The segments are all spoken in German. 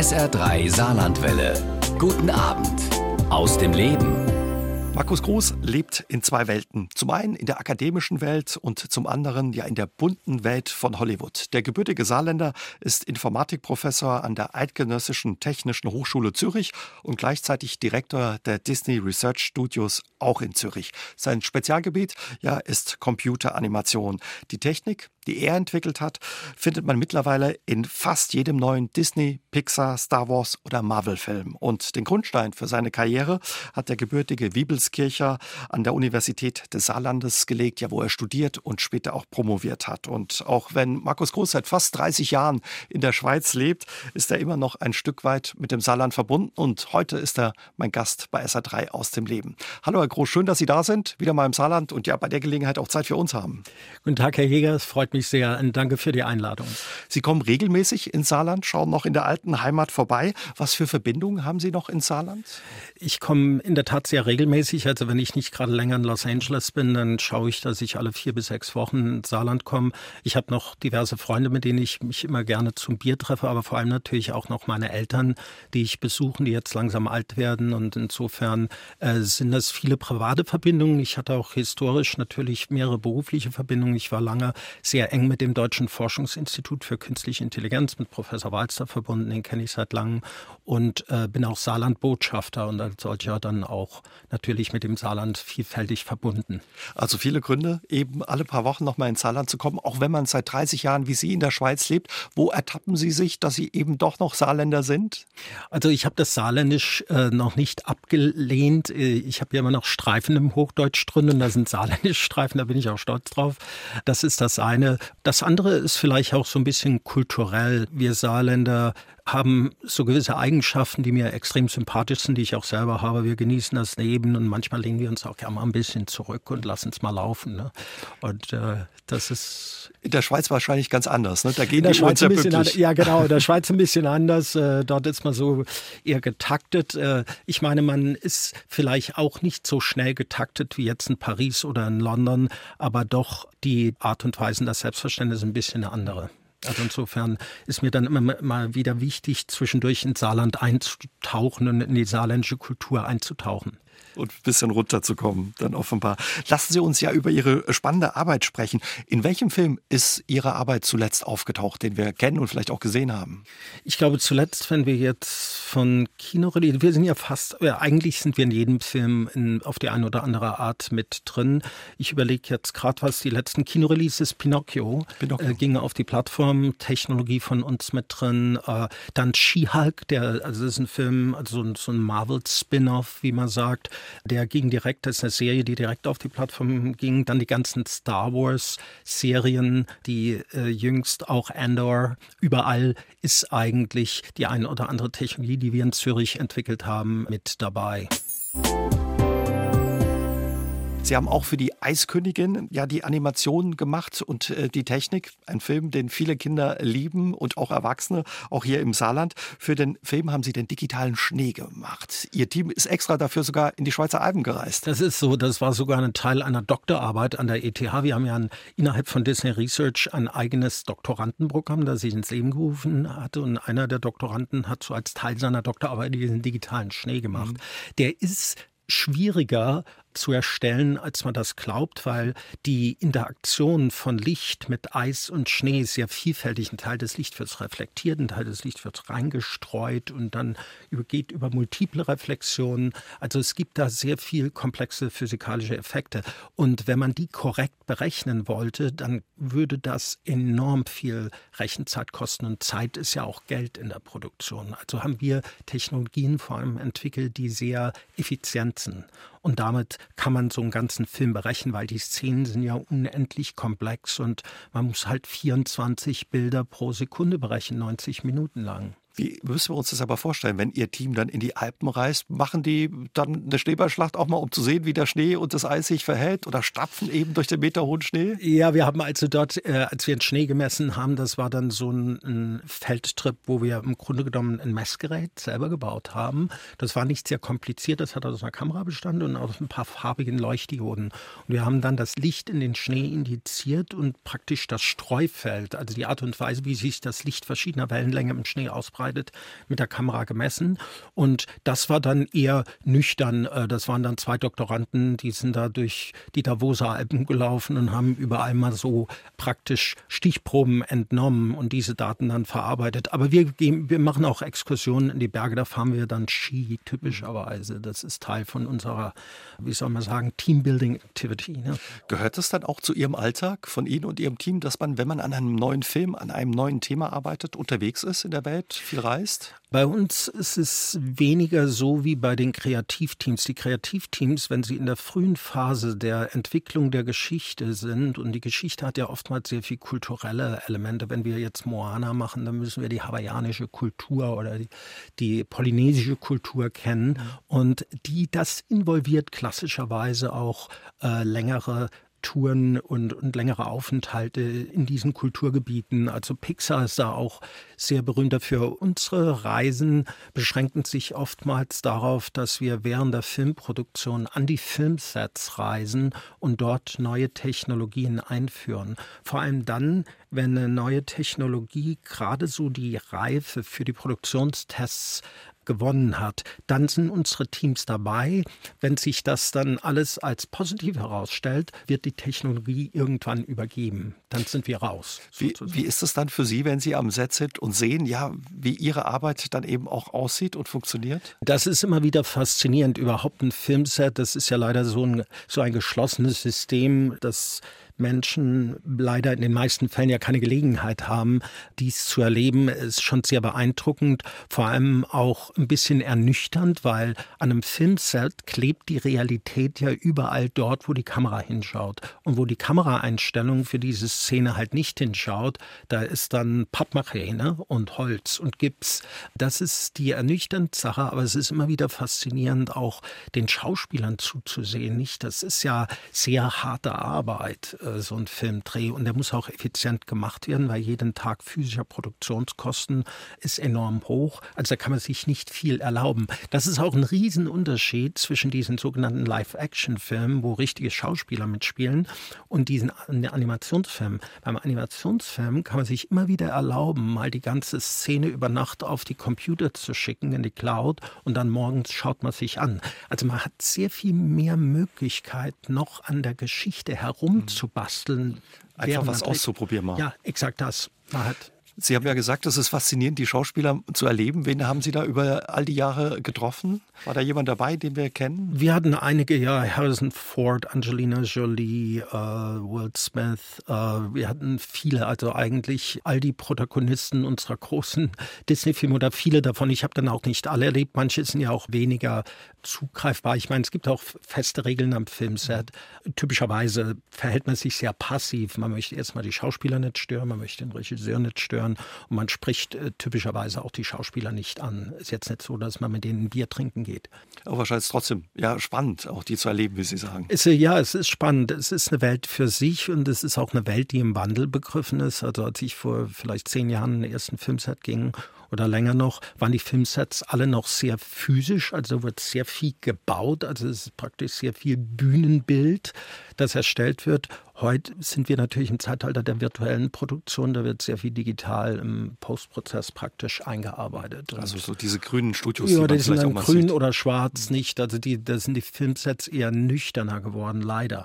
SR3 Saarlandwelle. Guten Abend aus dem Leben. Markus Groß lebt in zwei Welten. Zum einen in der akademischen Welt und zum anderen ja in der bunten Welt von Hollywood. Der gebürtige Saarländer ist Informatikprofessor an der Eidgenössischen Technischen Hochschule Zürich und gleichzeitig Direktor der Disney Research Studios auch in Zürich. Sein Spezialgebiet ja ist Computeranimation. Die Technik, die er entwickelt hat, findet man mittlerweile in fast jedem neuen Disney, Pixar, Star Wars oder Marvel-Film. Und den Grundstein für seine Karriere hat der gebürtige Wiebelskircher an der Universität des Saarlandes gelegt, ja, wo er studiert und später auch promoviert hat. Und auch wenn Markus Groß seit fast 30 Jahren in der Schweiz lebt, ist er immer noch ein Stück weit mit dem Saarland verbunden. Und heute ist er mein Gast bei SA3 aus dem Leben. Hallo, Herr Groß, schön, dass Sie da sind, wieder mal im Saarland und ja, bei der Gelegenheit auch Zeit für uns haben. Guten Tag, Herr Jäger, es freut mich sehr und danke für die Einladung. Sie kommen regelmäßig ins Saarland, schauen noch in der alten Heimat vorbei. Was für Verbindungen haben Sie noch ins Saarland? Ich komme in der Tat sehr regelmäßig. Also wenn ich nicht gerade länger in Los Angeles bin, dann schaue ich, dass ich alle vier bis sechs Wochen ins Saarland komme. Ich habe noch diverse Freunde, mit denen ich mich immer gerne zum Bier treffe, aber vor allem natürlich auch noch meine Eltern, die ich besuchen, die jetzt langsam alt werden. Und insofern äh, sind das viele private Verbindungen. Ich hatte auch historisch natürlich mehrere berufliche Verbindungen. Ich war lange sehr eng mit dem Deutschen Forschungsinstitut für Künstliche Intelligenz, mit Professor Walster verbunden, den kenne ich seit langem und äh, bin auch Saarland-Botschafter und als solcher dann auch natürlich mit dem Saarland vielfältig verbunden. Also viele Gründe, eben alle paar Wochen noch mal ins Saarland zu kommen, auch wenn man seit 30 Jahren wie Sie in der Schweiz lebt. Wo ertappen Sie sich, dass Sie eben doch noch Saarländer sind? Also ich habe das Saarländisch äh, noch nicht abgelehnt. Äh, ich habe ja immer noch Streifen im Hochdeutsch drin und da sind saarländische Streifen, da bin ich auch stolz drauf. Das ist das eine. Das andere ist vielleicht auch so ein bisschen kulturell. Wir Saarländer haben so gewisse Eigenschaften, die mir extrem sympathisch sind, die ich auch selber habe. Wir genießen das Leben und manchmal lehnen wir uns auch gerne mal ein bisschen zurück und lassen es mal laufen. Ne? Und äh, das ist in der Schweiz wahrscheinlich ganz anders. Ne? Da gehen in der die Schweiz ein bisschen anders, Ja, genau. In der Schweiz ein bisschen anders. Äh, dort ist man so eher getaktet. Äh, ich meine, man ist vielleicht auch nicht so schnell getaktet wie jetzt in Paris oder in London, aber doch die Art und Weise, das Selbstverständnis ein bisschen eine andere. Also insofern ist mir dann immer mal wieder wichtig, zwischendurch ins Saarland einzutauchen und in die saarländische Kultur einzutauchen und ein bisschen runterzukommen, dann offenbar. Lassen Sie uns ja über Ihre spannende Arbeit sprechen. In welchem Film ist Ihre Arbeit zuletzt aufgetaucht, den wir kennen und vielleicht auch gesehen haben? Ich glaube zuletzt, wenn wir jetzt von Kino reden, wir sind ja fast, ja, eigentlich sind wir in jedem Film in, auf die eine oder andere Art mit drin. Ich überlege jetzt gerade, was die letzten Kinoreleases, Pinocchio, Pinocchio. Äh, ging auf die Plattform, Technologie von uns mit drin. Äh, dann She-Hulk, der, also das ist ein Film, also so ein Marvel-Spin-Off, wie man sagt. Der ging direkt, das ist eine Serie, die direkt auf die Plattform ging. Dann die ganzen Star Wars-Serien, die äh, jüngst auch Andor. Überall ist eigentlich die eine oder andere Technologie, die wir in Zürich entwickelt haben, mit dabei. Sie haben auch für die Eiskönigin ja die Animation gemacht und äh, die Technik. Ein Film, den viele Kinder lieben und auch Erwachsene, auch hier im Saarland. Für den Film haben Sie den digitalen Schnee gemacht. Ihr Team ist extra dafür sogar in die Schweizer Alpen gereist. Das ist so. Das war sogar ein Teil einer Doktorarbeit an der ETH. Wir haben ja ein, innerhalb von Disney Research ein eigenes Doktorandenprogramm, das ich ins Leben gerufen hatte. Und einer der Doktoranden hat so als Teil seiner Doktorarbeit diesen digitalen Schnee gemacht. Mhm. Der ist schwieriger zu erstellen, als man das glaubt, weil die Interaktion von Licht mit Eis und Schnee sehr vielfältig. Ein Teil des Lichts wird reflektiert, ein Teil des Lichts wird reingestreut und dann geht über multiple Reflexionen. Also es gibt da sehr viel komplexe physikalische Effekte. Und wenn man die korrekt berechnen wollte, dann würde das enorm viel Rechenzeit kosten. Und Zeit ist ja auch Geld in der Produktion. Also haben wir Technologien vor allem entwickelt, die sehr effizient sind. Und damit kann man so einen ganzen Film berechnen, weil die Szenen sind ja unendlich komplex und man muss halt 24 Bilder pro Sekunde berechnen, 90 Minuten lang. Wie müssen wir uns das aber vorstellen, wenn Ihr Team dann in die Alpen reist? Machen die dann eine Schneeballschlacht auch mal, um zu sehen, wie der Schnee und das Eis sich verhält oder stapfen eben durch den meterhohen Schnee? Ja, wir haben also dort, äh, als wir den Schnee gemessen haben, das war dann so ein, ein, Feldtrip, wo wir im Grunde genommen ein Messgerät selber gebaut haben. Das war nicht sehr kompliziert, das hat aus einer Kamera bestanden und aus ein paar farbigen Leuchtdioden. Und wir haben dann das Licht in den Schnee indiziert und praktisch das Streufeld, also die Art und Weise, wie sich das Licht verschiedener Wellenlänge im Schnee ausbreitet, verarbeitet, mit der Kamera gemessen. Und das war dann eher nüchtern. Äh, das waren dann zwei Doktoranden, die sind da durch die Davoser Alpen gelaufen und haben überall mal so praktisch Stichproben entnommen und diese Daten dann verarbeitet. Aber wir, gehen, wir machen auch Exkursionen in die Berge, da fahren wir dann Ski, typischerweise. Das ist Teil von unserer, wie soll man sagen, Teambuilding Activity. Ne? Gehört das dann auch zu Ihrem Alltag von Ihnen und Ihrem Team, dass man, wenn man an einem neuen Film, an einem neuen Thema arbeitet, unterwegs ist in der Welt, viel reist? Bei uns ist es weniger so wie bei den Kreativteams. Die Kreativteams, wenn sie in der frühen Phase der Entwicklung der Geschichte sind, und die Geschichte hat ja oftmals sehr viel kulturelle Elemente. Wenn wir jetzt Moana machen, dann müssen wir die hawaiianische Kultur oder die, die polynesische Kultur kennen. Und die, das involviert klassischerweise auch äh, längere Touren und, und längere Aufenthalte in diesen Kulturgebieten. Also Pixar ist da auch sehr berühmt dafür. Unsere Reisen beschränken sich oftmals darauf, dass wir während der Filmproduktion an die Filmsets reisen und dort neue Technologien einführen. Vor allem dann, wenn eine neue Technologie gerade so die Reife für die Produktionstests gewonnen hat, dann sind unsere Teams dabei. Wenn sich das dann alles als positiv herausstellt, wird die Technologie irgendwann übergeben. Dann sind wir raus. Wie, wie, ist es dann für Sie, wenn Sie am Set sind und sehen, ja, wie Ihre Arbeit dann eben auch aussieht und funktioniert? Das ist immer wieder faszinierend. Überhaupt ein Filmset, das ist ja leider so ein, so ein geschlossenes System, das Menschen leider in den meisten Fällen ja keine Gelegenheit haben, dies zu erleben, ist schon sehr beeindruckend, vor allem auch ein bisschen ernüchternd, weil an einem Filmset klebt die Realität ja überall dort, wo die Kamera hinschaut. Und wo die Kameraeinstellung für diese Szene halt nicht hinschaut, da ist dann Pappmaché ne? und Holz und Gips. Das ist die ernüchternde Sache, aber es ist immer wieder faszinierend, auch den Schauspielern zuzusehen. Nicht? Das ist ja sehr harte Arbeit äh, so ein Filmdreh und der muss auch effizient gemacht werden, weil jeden Tag physischer Produktionskosten ist enorm hoch. Also da kann man sich nicht viel erlauben. Das ist auch ein Riesenunterschied zwischen diesen sogenannten Live-Action-Filmen, wo richtige Schauspieler mitspielen, und diesen Animationsfilmen. Beim Animationsfilm kann man sich immer wieder erlauben, mal die ganze Szene über Nacht auf die Computer zu schicken, in die Cloud, und dann morgens schaut man sich an. Also man hat sehr viel mehr Möglichkeit, noch an der Geschichte herumzubauen basteln. Einfach was auszuprobieren mal. Ja, exakt das. Man hat Sie haben ja gesagt, es ist faszinierend, die Schauspieler zu erleben. Wen haben Sie da über all die Jahre getroffen? War da jemand dabei, den wir kennen? Wir hatten einige, ja, Harrison Ford, Angelina Jolie, äh, Will Smith. Äh, wir hatten viele, also eigentlich all die Protagonisten unserer großen Disney-Filme oder viele davon. Ich habe dann auch nicht alle erlebt. Manche sind ja auch weniger zugreifbar. Ich meine, es gibt auch feste Regeln am Filmset. Typischerweise verhält man sich sehr passiv. Man möchte erstmal die Schauspieler nicht stören, man möchte den Regisseur nicht stören und man spricht äh, typischerweise auch die Schauspieler nicht an. Ist jetzt nicht so, dass man mit denen ein Bier trinken geht. Aber wahrscheinlich trotzdem ja spannend, auch die zu erleben, wie Sie sagen. Ist, ja, es ist spannend. Es ist eine Welt für sich und es ist auch eine Welt, die im Wandel begriffen ist. Also als ich vor vielleicht zehn Jahren in den ersten Filmset ging oder länger noch, waren die Filmsets alle noch sehr physisch, also wird sehr viel gebaut, also es ist praktisch sehr viel Bühnenbild, das erstellt wird. Heute sind wir natürlich im Zeitalter der virtuellen Produktion, da wird sehr viel digital im Postprozess praktisch eingearbeitet. Also so diese grünen Studios. Ja, die, die sind dann grün sieht. oder schwarz nicht, also die, da sind die Filmsets eher nüchterner geworden, leider.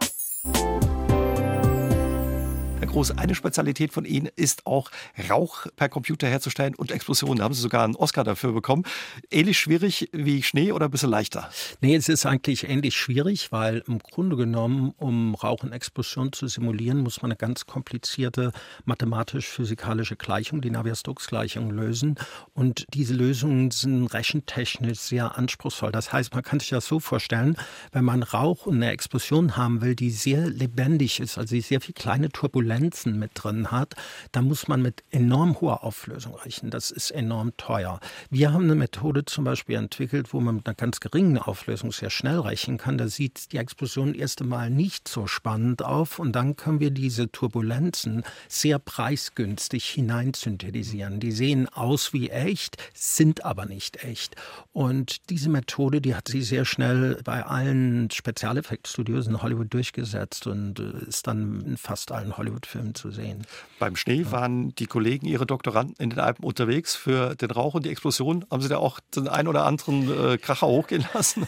Groß, eine Spezialität von Ihnen ist auch Rauch per Computer herzustellen und Explosionen. Da haben Sie sogar einen Oscar dafür bekommen. Ähnlich schwierig wie Schnee oder ein bisschen leichter? Nee, es ist eigentlich ähnlich schwierig, weil im Grunde genommen, um Rauch und Explosion zu simulieren, muss man eine ganz komplizierte mathematisch-physikalische Gleichung, die Navier-Stokes-Gleichung, lösen. Und diese Lösungen sind rechentechnisch sehr anspruchsvoll. Das heißt, man kann sich das so vorstellen, wenn man Rauch und eine Explosion haben will, die sehr lebendig ist, also sehr viel kleine Turbulenzen Turbulenzen mit drin hat, da muss man mit enorm hoher Auflösung rechnen. Das ist enorm teuer. Wir haben eine Methode zum Beispiel entwickelt, wo man mit einer ganz geringen Auflösung sehr schnell rechnen kann. Da sieht die Explosion erst einmal nicht so spannend auf und dann können wir diese Turbulenzen sehr preisgünstig hineinsynthetisieren. Die sehen aus wie echt, sind aber nicht echt. Und diese Methode, die hat sie sehr schnell bei allen Spezialeffektstudios in Hollywood durchgesetzt und äh, ist dann in fast allen Hollywood Hollywood-Filmen zu sehen. Beim Schnee waren die Kollegen, ihre Doktoranden in den Alpen unterwegs für den Rauch und die Explosion. Haben Sie da auch den einen oder anderen äh, Kracher hochgehen lassen?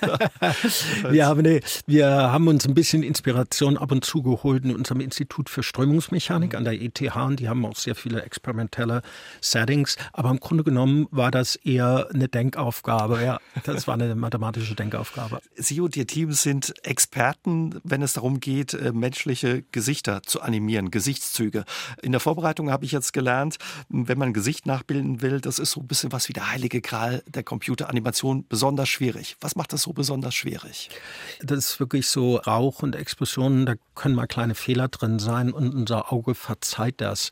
wir, haben, nee, wir haben uns ein bisschen Inspiration ab und zu geholt in unserem Institut für Strömungsmechanik an der ETH und die haben auch sehr viele experimentelle Settings. Aber im Grunde genommen war das eher eine Denkaufgabe. Ja, das war eine mathematische Denkaufgabe. Sie und Ihr Team sind Experten, wenn es darum geht, äh, menschliche Gesichter zu animieren, Gesichtszüge. In der Vorbereitung habe ich jetzt gelernt, wenn man ein Gesicht nachbilden will, das ist so ein bisschen was wie der heilige Gral der Computeranimation, besonders schwierig. Was macht das so besonders schwierig? Das ist wirklich so Rauch und Explosionen, da können mal kleine Fehler drin sein und unser Auge verzeiht das.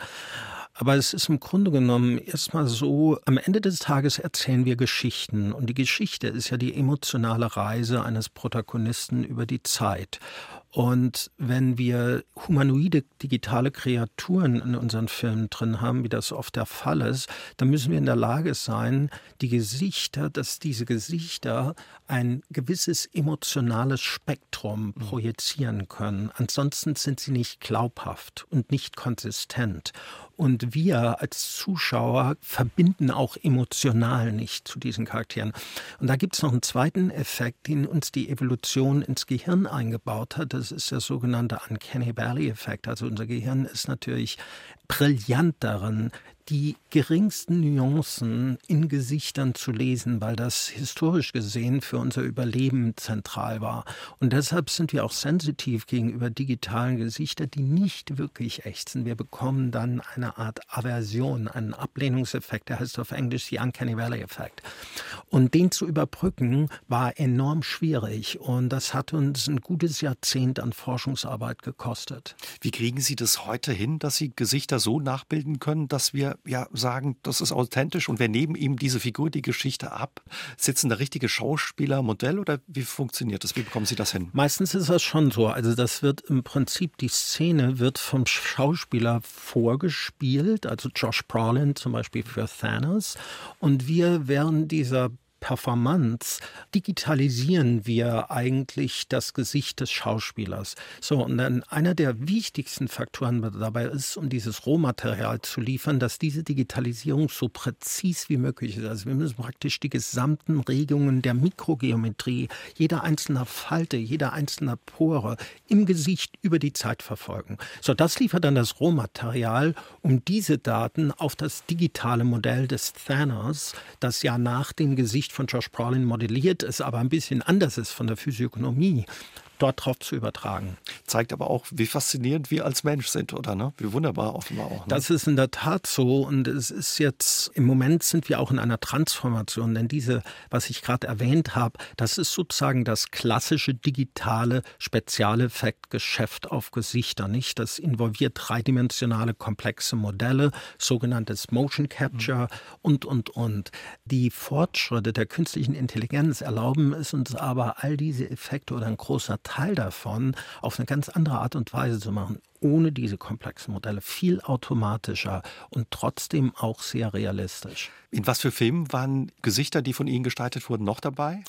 Aber es ist im Grunde genommen erstmal so, am Ende des Tages erzählen wir Geschichten. Und die Geschichte ist ja die emotionale Reise eines Protagonisten über die Zeit. Und wenn wir humanoide digitale Kreaturen in unseren Filmen drin haben, wie das oft der Fall ist, dann müssen wir in der Lage sein, die Gesichter, dass diese Gesichter ein gewisses emotionales Spektrum mhm. projizieren können. Ansonsten sind sie nicht glaubhaft und nicht konsistent. Und wir als Zuschauer verbinden auch emotional nicht zu diesen Charakteren. Und da gibt es noch einen zweiten Effekt, den uns die Evolution ins Gehirn eingebaut hat. Das ist der sogenannte Uncanny Valley-Effekt. Also unser Gehirn ist natürlich brillant darin, die geringsten Nuancen in Gesichtern zu lesen, weil das historisch gesehen für unser Überleben zentral war. Und deshalb sind wir auch sensitiv gegenüber digitalen Gesichtern, die nicht wirklich echt sind. Wir bekommen dann eine Art Aversion, einen Ablehnungseffekt, der heißt auf Englisch die Uncanny Valley Effekt. Und den zu überbrücken war enorm schwierig und das hat uns ein gutes Jahrzehnt an Forschungsarbeit gekostet. Wie kriegen Sie das heute hin, dass Sie Gesichter so nachbilden können, dass wir ja sagen, das ist authentisch und wir nehmen ihm diese Figur, die Geschichte ab. Sitzen da richtige Schauspieler, Modell oder wie funktioniert das? Wie bekommen Sie das hin? Meistens ist das schon so. Also das wird im Prinzip, die Szene wird vom Schauspieler vorgespielt, also Josh Brolin zum Beispiel für Thanos. Und wir während dieser Performance digitalisieren wir eigentlich das Gesicht des Schauspielers. So, und dann einer der wichtigsten Faktoren dabei ist, um dieses Rohmaterial zu liefern, dass diese Digitalisierung so präzis wie möglich ist. Also wir müssen praktisch die gesamten Regungen der Mikrogeometrie, jeder einzelne Falte, jeder einzelne Pore im Gesicht über die Zeit verfolgen. So, das liefert dann das Rohmaterial, um diese Daten auf das digitale Modell des Thanos, das ja nach dem Gesicht von Josh Brolin modelliert, es aber ein bisschen anders ist von der Physiognomie, dort drauf zu übertragen. Zeigt aber auch, wie faszinierend wir als Mensch sind, oder? Ne? Wie wunderbar offenbar auch. Ne? Das ist in der Tat so und es ist jetzt, im Moment sind wir auch in einer Transformation, denn diese, was ich gerade erwähnt habe, das ist sozusagen das klassische digitale Spezialeffektgeschäft auf Gesichter, nicht? Das involviert dreidimensionale komplexe Modelle, sogenanntes Motion Capture mhm. und, und, und. Die Fortschritte der künstlichen Intelligenz erlauben es uns aber, all diese Effekte oder ein großer Teil davon auf eine ganz andere Art und Weise zu machen, ohne diese komplexen Modelle, viel automatischer und trotzdem auch sehr realistisch. In was für Filmen waren Gesichter, die von Ihnen gestaltet wurden, noch dabei?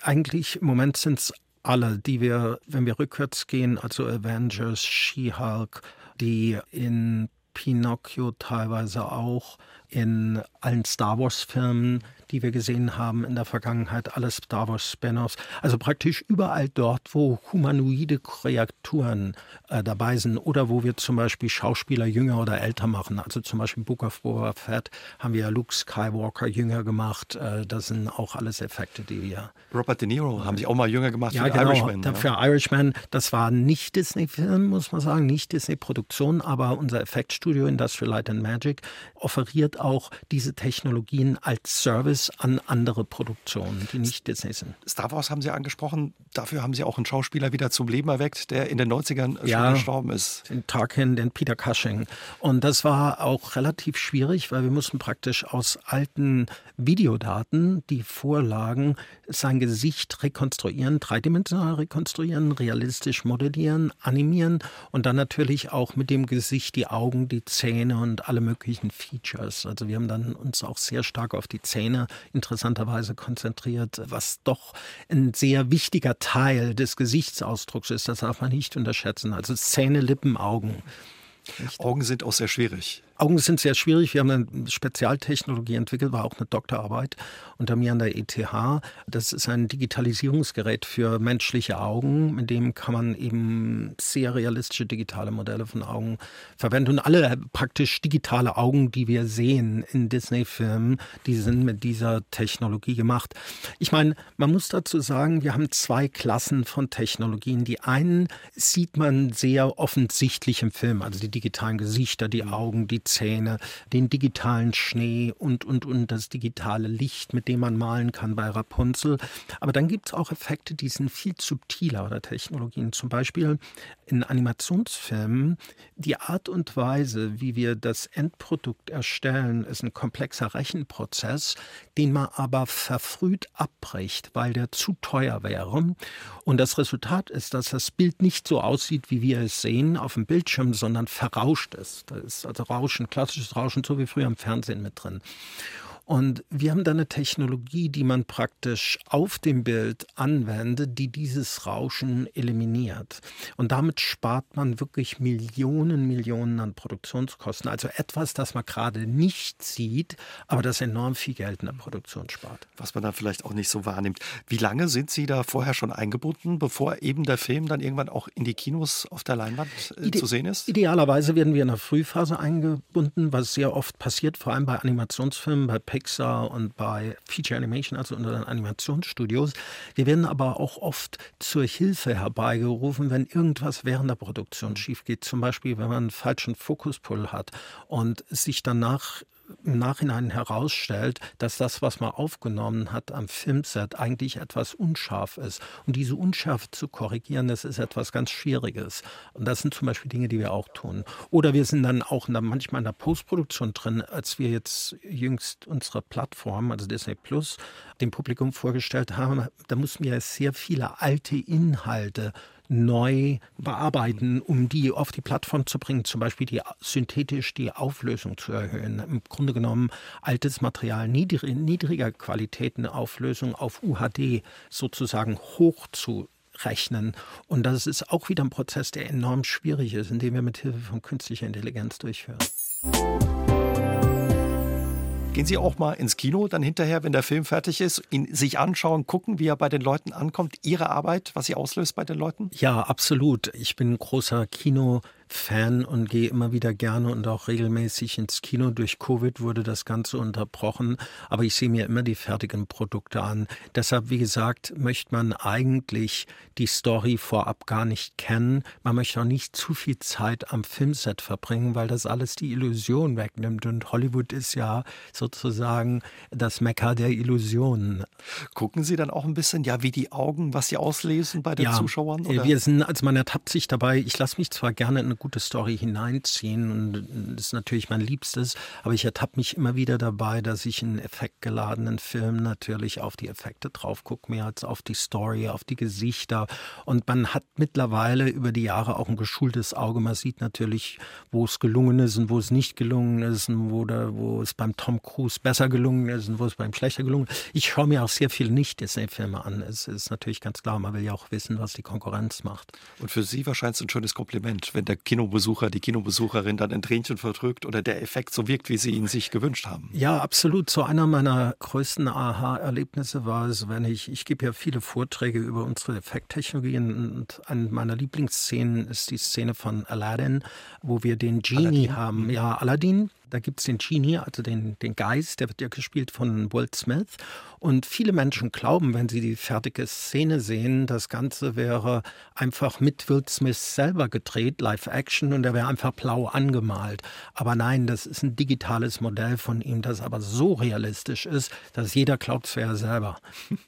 Eigentlich im Moment sind es alle, die wir, wenn wir rückwärts gehen, also Avengers, She-Hulk, die in Pinocchio teilweise auch, in allen Star Wars-Filmen, die wir gesehen haben in der Vergangenheit, alle Star Wars Spin-offs. Also praktisch überall dort, wo humanoide Kreaturen äh, dabei sind oder wo wir zum Beispiel Schauspieler jünger oder älter machen. Also zum Beispiel Book of Boba Fett haben wir Luke Skywalker jünger gemacht. Äh, das sind auch alles Effekte, die wir. Robert De Niro haben sie auch mal jünger gemacht ja, für genau, Irishman. Ja. Für Irishman, das war nicht Disney-Film, muss man sagen, nicht Disney-Produktion, aber unser Effektstudio Industrial Light and Magic offeriert auch diese Technologien als Service An andere Produktionen, die nicht Disney sind. Star Wars haben Sie angesprochen. Dafür haben Sie auch einen Schauspieler wieder zum Leben erweckt, der in den 90ern ja, schon gestorben ist. Den Tarkin, den Peter Cushing. Und das war auch relativ schwierig, weil wir mussten praktisch aus alten Videodaten, die vorlagen, sein Gesicht rekonstruieren, dreidimensional rekonstruieren, realistisch modellieren, animieren und dann natürlich auch mit dem Gesicht die Augen, die Zähne und alle möglichen Features. Also wir haben dann uns auch sehr stark auf die Zähne interessanterweise konzentriert, was doch ein sehr wichtiger Teil des Gesichtsausdrucks ist. Das darf man nicht unterschätzen. Also Zähne, Lippen, Augen. Nicht? Augen sind auch sehr schwierig. Augen sind sehr schwierig. Wir haben eine Spezialtechnologie entwickelt, war auch eine Doktorarbeit unter mir an der ETH. Das ist ein Digitalisierungsgerät für menschliche Augen, mit dem kann man eben sehr realistische digitale Modelle von Augen verwenden. Und alle praktisch digitale Augen, die wir sehen in Disney-Filmen, die sind mit dieser Technologie gemacht. Ich meine, man muss dazu sagen, wir haben zwei Klassen von Technologien. Die einen sieht man sehr offensichtlich im Film, also die digitalen Gesichter, die Augen, die Zähne, den digitalen Schnee und, und, und das digitale Licht, mit dem man malen kann bei Rapunzel. Aber dann gibt es auch Effekte, die sind viel subtiler oder Technologien. Zum Beispiel in Animationsfilmen, die Art und Weise, wie wir das Endprodukt erstellen, ist ein komplexer Rechenprozess, den man aber verfrüht abbricht, weil der zu teuer wäre. Und das Resultat ist, dass das Bild nicht so aussieht, wie wir es sehen auf dem Bildschirm, sondern verrauscht ist. Da ist also Rauschen, klassisches Rauschen, so wie früher im Fernsehen mit drin. Und wir haben da eine Technologie, die man praktisch auf dem Bild anwendet, die dieses Rauschen eliminiert. Und damit spart man wirklich Millionen, Millionen an Produktionskosten. Also etwas, das man gerade nicht sieht, aber das enorm viel Geld in der Produktion spart. Was man dann vielleicht auch nicht so wahrnimmt. Wie lange sind Sie da vorher schon eingebunden, bevor eben der Film dann irgendwann auch in die Kinos auf der Leinwand äh, zu sehen ist? Idealerweise werden wir in der Frühphase eingebunden, was sehr oft passiert, vor allem bei Animationsfilmen, bei Pixar und bei Feature Animation, also unseren Animationsstudios. Wir werden aber auch oft zur Hilfe herbeigerufen, wenn irgendwas während der Produktion schief geht. Zum Beispiel, wenn man einen falschen Fokuspull hat und sich danach im Nachhinein herausstellt, dass das, was man aufgenommen hat am Filmset, eigentlich etwas unscharf ist. Und diese Unschärfe zu korrigieren, das ist etwas ganz Schwieriges. Und das sind zum Beispiel Dinge, die wir auch tun. Oder wir sind dann auch in der, manchmal in der Postproduktion drin, als wir jetzt jüngst unsere Plattform, also Disney Plus, dem Publikum vorgestellt haben, da mussten wir sehr viele alte Inhalte neu bearbeiten, um die auf die Plattform zu bringen, zum Beispiel die, synthetisch die Auflösung zu erhöhen. Im Grunde genommen altes Material niedrig, niedriger Qualitäten Auflösung auf UHD sozusagen hoch zu rechnen. Und das ist auch wieder ein Prozess, der enorm schwierig ist, indem wir mit Hilfe von künstlicher Intelligenz durchführen. Gehen Sie auch mal ins Kino dann hinterher, wenn der Film fertig ist, ihn sich anschauen, gucken, wie er bei den Leuten ankommt, Ihre Arbeit, was sie auslöst bei den Leuten? Ja, absolut. Ich bin großer Kino- Fan und gehe immer wieder gerne und auch regelmäßig ins Kino. Durch Covid wurde das Ganze unterbrochen, aber ich sehe mir immer die fertigen Produkte an. Deshalb, wie gesagt, möchte man eigentlich die Story vorab gar nicht kennen. Man möchte auch nicht zu viel Zeit am Filmset verbringen, weil das alles die Illusion wegnimmt. Und Hollywood ist ja sozusagen das Mekka der Illusionen. Gucken Sie dann auch ein bisschen, ja, wie die Augen, was sie auslesen bei den ja, Zuschauern? Oder? Wir sind, also man ertappt sich dabei, ich lasse mich zwar gerne in eine gute Story hineinziehen und das ist natürlich mein Liebstes, aber ich ertappe mich immer wieder dabei, dass ich in effektgeladenen Filmen natürlich auf die Effekte drauf gucke, mehr als auf die Story, auf die Gesichter und man hat mittlerweile über die Jahre auch ein geschultes Auge. Man sieht natürlich, wo es gelungen ist und wo es nicht gelungen ist und wo, da, wo es beim Tom Cruise besser gelungen ist und wo es beim schlechter gelungen ist. Ich schaue mir auch sehr viel Nicht-Disney-Filme an. Es ist natürlich ganz klar, man will ja auch wissen, was die Konkurrenz macht. Und für Sie wahrscheinlich ein schönes Kompliment, wenn der Kinobesucher, die Kinobesucherin dann ein Tränchen verdrückt oder der Effekt so wirkt, wie sie ihn sich gewünscht haben. Ja, absolut. So einer meiner größten Aha-Erlebnisse war es, wenn ich, ich gebe ja viele Vorträge über unsere Effekttechnologien und eine meiner Lieblingsszenen ist die Szene von Aladdin, wo wir den Genie Aladdin. haben. Ja, Aladdin, da gibt es den Genie, also den, den Geist, der wird ja gespielt von Will Smith. Und viele Menschen glauben, wenn sie die fertige Szene sehen, das Ganze wäre einfach mit Will Smith selber gedreht, Live-Action, und er wäre einfach blau angemalt. Aber nein, das ist ein digitales Modell von ihm, das aber so realistisch ist, dass jeder glaubt, es wäre er selber.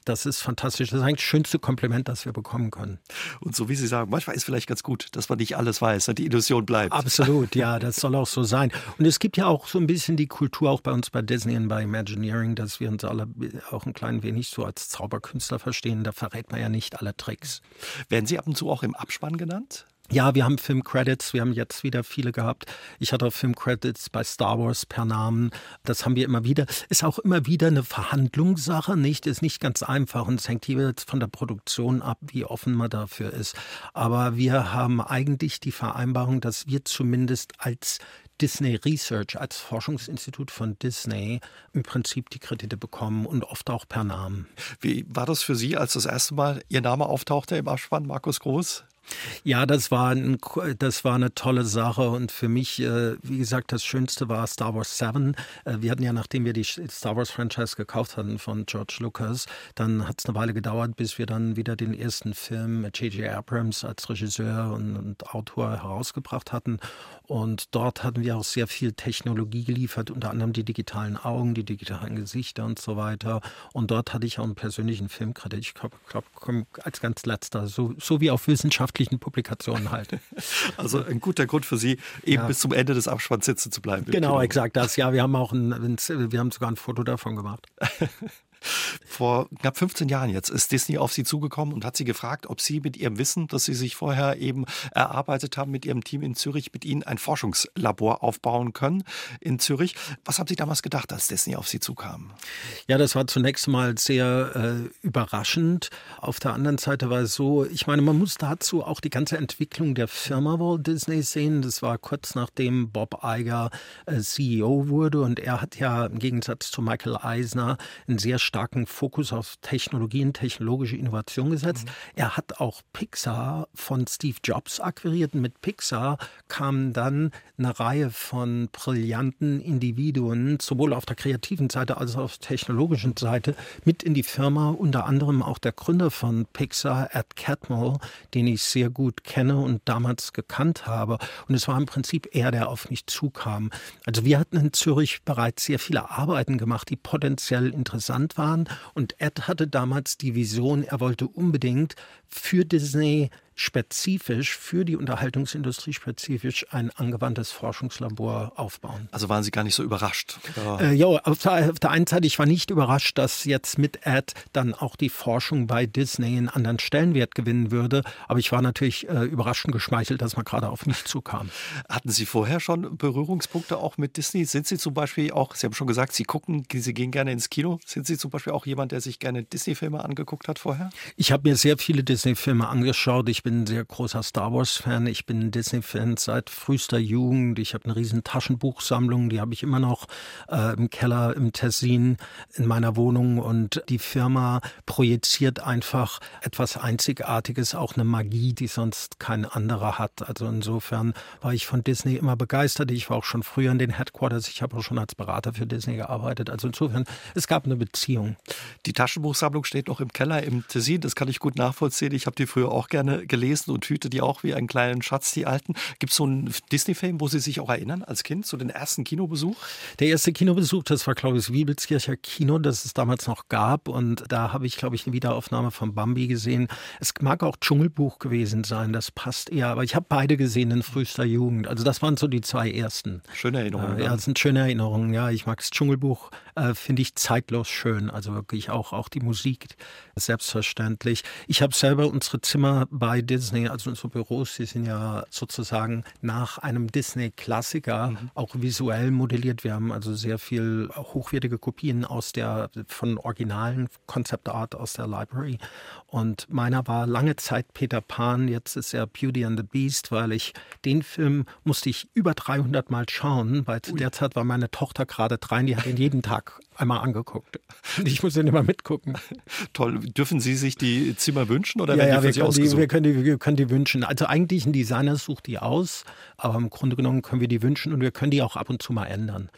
Das ist fantastisch. Das ist eigentlich das schönste Kompliment, das wir bekommen können. Und so wie Sie sagen, manchmal ist vielleicht ganz gut, dass man nicht alles weiß, dass die Illusion bleibt. Absolut, ja, das soll auch so sein. Und es gibt ja auch so ein bisschen die Kultur, auch bei uns bei Disney und bei Imagineering, dass wir uns alle auch ein klein wenig so als Zauberkünstler verstehen. Da verrät man ja nicht alle Tricks. Werden Sie ab und zu auch im Abspann genannt? Ja, wir haben Filmcredits, wir haben jetzt wieder viele gehabt. Ich hatte auch Filmcredits bei Star Wars per Namen. Das haben wir immer wieder. Ist auch immer wieder eine Verhandlungssache, nicht? Ist nicht ganz einfach und es hängt hier jetzt von der Produktion ab, wie offen man dafür ist. Aber wir haben eigentlich die Vereinbarung, dass wir zumindest als Disney Research als Forschungsinstitut von Disney im Prinzip die Kredite bekommen und oft auch per Namen. Wie war das für Sie, als das erste Mal Ihr Name auftauchte im Abspann, Markus Groß? Ja, das war, ein, das war eine tolle Sache und für mich, äh, wie gesagt, das Schönste war Star Wars 7. Äh, wir hatten ja, nachdem wir die Star Wars Franchise gekauft hatten von George Lucas, dann hat es eine Weile gedauert, bis wir dann wieder den ersten Film mit J.J. Abrams als Regisseur und, und Autor herausgebracht hatten. Und dort hatten wir auch sehr viel Technologie geliefert, unter anderem die digitalen Augen, die digitalen Gesichter und so weiter. Und dort hatte ich auch einen persönlichen Filmkredit. Ich glaube, glaub, als ganz letzter, so, so wie auf wissenschaftlichen Publikationen halt. Also ein guter Grund für Sie, eben ja. bis zum Ende des Abspanns sitzen zu bleiben. Genau, exakt das. Ja, wir haben auch ein, wir haben sogar ein Foto davon gemacht. Vor knapp 15 Jahren jetzt ist Disney auf Sie zugekommen und hat Sie gefragt, ob Sie mit Ihrem Wissen, das Sie sich vorher eben erarbeitet haben, mit Ihrem Team in Zürich, mit Ihnen ein Forschungslabor aufbauen können in Zürich. Was haben Sie damals gedacht, als Disney auf Sie zukam? Ja, das war zunächst mal sehr äh, überraschend. Auf der anderen Seite war es so, ich meine, man muss dazu auch die ganze Entwicklung der Firma Walt Disney sehen. Das war kurz nachdem Bob Iger äh, CEO wurde und er hat ja im Gegensatz zu Michael Eisner einen sehr starken Fokus auf Technologien, technologische Innovation gesetzt. Mhm. Er hat auch Pixar von Steve Jobs akquiriert. Mit Pixar kamen dann eine Reihe von brillanten Individuen, sowohl auf der kreativen Seite als auch auf der technologischen Seite, mit in die Firma. Unter anderem auch der Gründer von Pixar, Ed Catmull, den ich sehr gut kenne und damals gekannt habe. Und es war im Prinzip er, der auf mich zukam. Also wir hatten in Zürich bereits sehr viele Arbeiten gemacht, die potenziell interessant waren waren. Und Ed hatte damals die Vision, er wollte unbedingt für Disney spezifisch für die Unterhaltungsindustrie spezifisch ein angewandtes Forschungslabor aufbauen. Also waren Sie gar nicht so überrascht? Äh, ja, auf der, auf der, einen Seite, ich war nicht überrascht, dass jetzt mit Ad dann auch die Forschung bei Disney einen anderen Stellenwert gewinnen würde, aber ich war natürlich äh, überrascht und geschmeichelt, dass man gerade auf mich zukam. Hatten Sie vorher schon Berührungspunkte auch mit Disney? Sind Sie zum Beispiel auch, Sie haben schon gesagt, Sie gucken, Sie gehen gerne ins Kino. Sind Sie zum Beispiel auch jemand, der sich gerne Disney-Filme angeguckt hat vorher? Ich habe mir sehr viele Disney-Filme angeschaut. Ich bin ein sehr großer Star Wars-Fan. Ich bin Disney-Fan seit frühester Jugend. Ich habe eine riesen Taschenbuchsammlung, die habe ich immer noch äh, im Keller im Tessin in meiner Wohnung. Und die Firma projiziert einfach etwas Einzigartiges, auch eine Magie, die sonst kein anderer hat. Also insofern war ich von Disney immer begeistert. Ich war auch schon früher in den Headquarters. Ich habe auch schon als Berater für Disney gearbeitet. Also insofern, es gab eine Beziehung. Die Taschenbuchsammlung steht noch im Keller im Tessin. Das kann ich gut nachvollziehen. Ich habe die früher auch gerne gelesen und hüte die auch wie einen kleinen Schatz, die alten. Gibt es so einen Disney-Film, wo Sie sich auch erinnern als Kind, so den ersten Kinobesuch? Der erste Kinobesuch, das war, glaube ich, das Wiebelskircher Kino, das es damals noch gab. Und da habe ich, glaube ich, eine Wiederaufnahme von Bambi gesehen. Es mag auch Dschungelbuch gewesen sein, das passt eher. Aber ich habe beide gesehen in frühester Jugend. Also das waren so die zwei ersten. Schöne Erinnerungen. Äh, ja, das sind schöne Erinnerungen. Ja, ich mag das Dschungelbuch, äh, finde ich zeitlos schön. Also wirklich auch, auch die Musik, selbstverständlich. Ich habe selber unsere Zimmer bei Disney also unsere Büros, die sind ja sozusagen nach einem Disney-Klassiker mhm. auch visuell modelliert. Wir haben also sehr viel hochwertige Kopien aus der von originalen Konzeptart aus der Library. Und meiner war lange Zeit Peter Pan, jetzt ist er Beauty and the Beast, weil ich den Film musste ich über 300 Mal schauen, weil zu der Zeit war meine Tochter gerade drei, die hat ihn jeden Tag einmal angeguckt. Ich muss den immer mitgucken. Toll. Dürfen Sie sich die Zimmer wünschen oder ja, ja, wir, können die, wir, können die, wir können die wünschen. Also eigentlich ein Designer sucht die aus, aber im Grunde genommen können wir die wünschen und wir können die auch ab und zu mal ändern.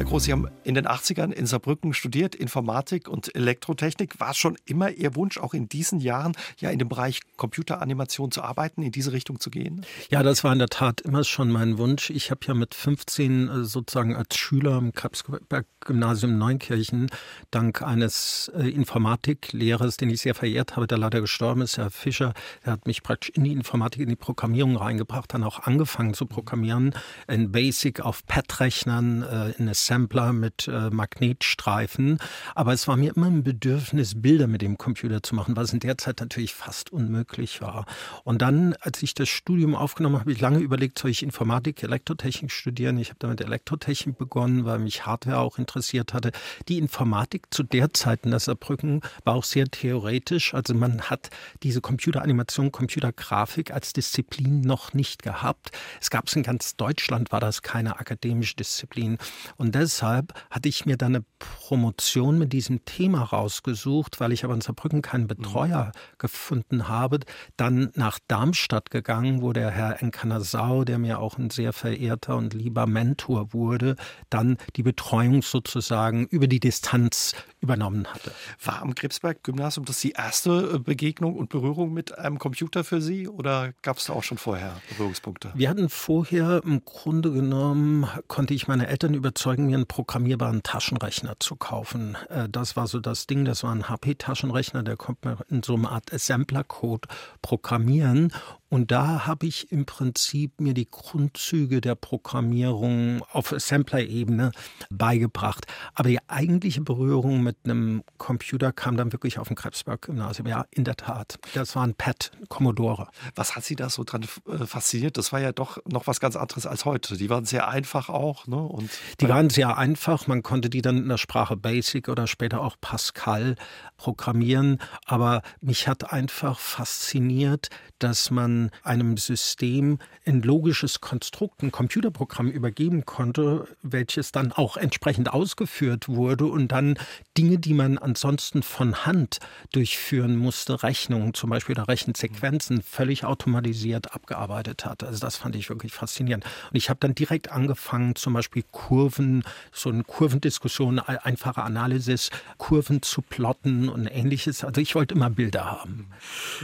Herr Groß, Sie haben in den 80ern in Saarbrücken studiert, Informatik und Elektrotechnik. War es schon immer Ihr Wunsch, auch in diesen Jahren ja in dem Bereich Computeranimation zu arbeiten, in diese Richtung zu gehen? Ja, das war in der Tat immer schon mein Wunsch. Ich habe ja mit 15 äh, sozusagen als Schüler im Krebsberg-Gymnasium Neunkirchen dank eines äh, Informatiklehrers, den ich sehr verehrt habe, der leider gestorben ist, Herr Fischer, der hat mich praktisch in die Informatik, in die Programmierung reingebracht, dann auch angefangen zu programmieren, in Basic auf Pad-Rechnern, äh, in Assembler mit äh, Magnetstreifen. Aber es war mir immer ein Bedürfnis, Bilder mit dem Computer zu machen, was in der Zeit natürlich fast unmöglich war. Und dann, als ich das Studium aufgenommen habe, habe ich lange überlegt, soll ich Informatik, Elektrotechnik studieren? Ich habe damit Elektrotechnik begonnen, weil mich Hardware auch interessiert hatte. Die Informatik zu der Zeit in Saarbrücken war auch sehr theoretisch. Also man hat diese Computeranimation, Computergrafik als Disziplin noch nicht gehabt. Es gab es in ganz Deutschland, war das keine akademische Disziplin. Und deshalb hatte ich mir dann eine Promotion mit diesem Thema rausgesucht, weil ich aber in Saarbrücken keinen Betreuer mhm. gefunden habe. Dann nach Darmstadt gegangen, wo der Herr Enkanasau, der mir auch ein sehr verehrter und lieber Mentor wurde, dann die Betreuung sozusagen über die Distanz übernommen hatte. War am Krebsberg-Gymnasium das die erste äh, Begegnung und Berührung mit einem Computer für Sie oder gab es da auch schon vorher Berührungspunkte? Wir hatten vorher im Grunde genommen, konnte ich meine Eltern überzeugen, mir einen programmierbaren Taschenrechner zu kaufen. Äh, das war so das Ding, das war ein HP-Taschenrechner, der konnte man in so einer Art Assembler-Code programmieren und da habe ich im Prinzip mir die Grundzüge der Programmierung auf Assembler-Ebene beigebracht. Aber die eigentliche Berührung mit einem Computer kam dann wirklich auf dem Krebsberg-Gymnasium. Ja, in der Tat. Das war ein PET, Commodore. Was hat Sie da so dran äh, fasziniert? Das war ja doch noch was ganz anderes als heute. Die waren sehr einfach auch. Ne? Und die waren sehr einfach. Man konnte die dann in der Sprache Basic oder später auch Pascal programmieren. Aber mich hat einfach fasziniert, dass man einem System ein logisches Konstrukt, ein Computerprogramm übergeben konnte, welches dann auch entsprechend ausgeführt wurde und dann Dinge, die man ansonsten von Hand durchführen musste, Rechnungen zum Beispiel oder Rechensequenzen, völlig automatisiert abgearbeitet hat. Also das fand ich wirklich faszinierend. Und ich habe dann direkt angefangen, zum Beispiel Kurven, so eine Kurvendiskussion, einfache Analysis, Kurven zu plotten und ähnliches. Also ich wollte immer Bilder haben.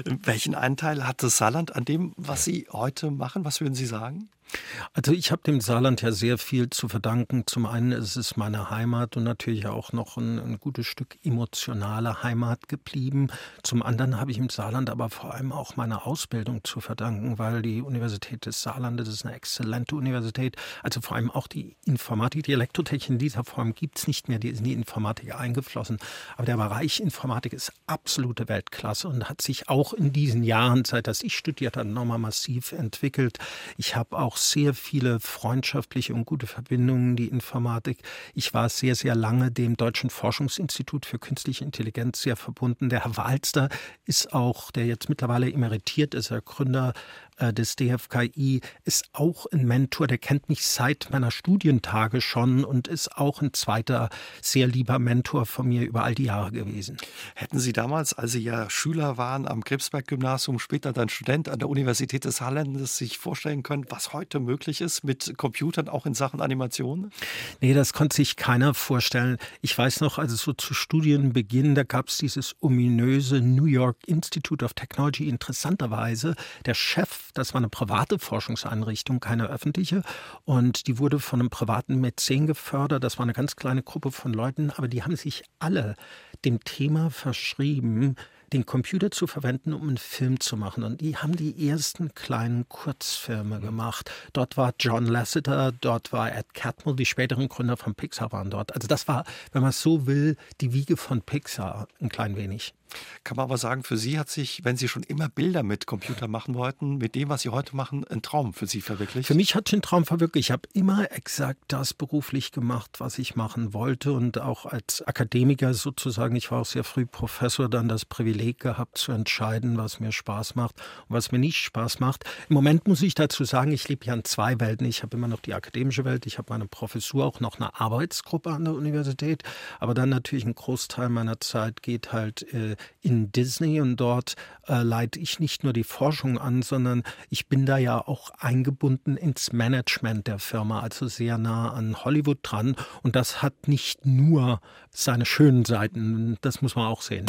Welchen Anteil hatte Saarland an dem, was Sie heute machen? Was würden Sie sagen? Also ich habe dem Saarland ja sehr viel zu verdanken. Zum einen ist es meine Heimat und natürlich auch noch ein, ein gutes Stück emotionale Heimat geblieben. Zum anderen habe ich im Saarland aber vor allem auch meine Ausbildung zu verdanken, weil die Universität des Saarlandes ist eine exzellente Universität. Also vor allem auch die Informatik, die Elektrotechnik in dieser Form gibt es nicht mehr, die ist in die Informatik eingeflossen. Aber der Bereich Informatik ist absolute Weltklasse und hat sich auch in diesen Jahren, seit dass ich studiert habe, nochmal massiv entwickelt. Ich habe auch sehr viele freundschaftliche und gute Verbindungen, die Informatik. Ich war sehr, sehr lange dem Deutschen Forschungsinstitut für Künstliche Intelligenz sehr verbunden. Der Herr Walster ist auch, der jetzt mittlerweile emeritiert ist, der Gründer äh, des DFKI, ist auch ein Mentor, der kennt mich seit meiner Studientage schon und ist auch ein zweiter sehr lieber Mentor von mir über all die Jahre gewesen. Hätten Sie damals, als Sie ja Schüler waren am Krebsberg-Gymnasium, später dann Student an der Universität des Saarlandes, sich vorstellen können, was heute möglich ist mit Computern, auch in Sachen Animation? Nee, das konnte sich keiner vorstellen. Ich weiß noch, also so zu Studienbeginn, da gab es dieses ominöse New York Institute of Technology. Interessanterweise, der Chef das war eine private Forschungseinrichtung, keine öffentliche. Und die wurde von einem privaten Mäzen gefördert. Das war eine ganz kleine Gruppe von Leuten, aber die haben sich alle dem Thema verschrieben, den Computer zu verwenden, um einen Film zu machen. Und die haben die ersten kleinen Kurzfilme gemacht. Dort war John Lasseter, dort war Ed Catmull, die späteren Gründer von Pixar waren dort. Also das war, wenn man es so will, die Wiege von Pixar ein klein wenig. Kann man aber sagen, für Sie hat sich, wenn Sie schon immer Bilder mit Computer machen wollten, mit dem, was Sie heute machen, ein Traum für Sie verwirklicht? Für mich hat sich ein Traum verwirklicht. Ich habe immer exakt das beruflich gemacht, was ich machen wollte und auch als Akademiker sozusagen, ich war auch sehr früh Professor, dann das Privileg gehabt zu entscheiden, was mir Spaß macht und was mir nicht Spaß macht. Im Moment muss ich dazu sagen, ich lebe ja in zwei Welten. Ich habe immer noch die akademische Welt, ich habe meine Professur, auch noch eine Arbeitsgruppe an der Universität, aber dann natürlich ein Großteil meiner Zeit geht halt äh, in Disney und dort äh, leite ich nicht nur die Forschung an, sondern ich bin da ja auch eingebunden ins Management der Firma, also sehr nah an Hollywood dran. Und das hat nicht nur seine schönen Seiten, das muss man auch sehen.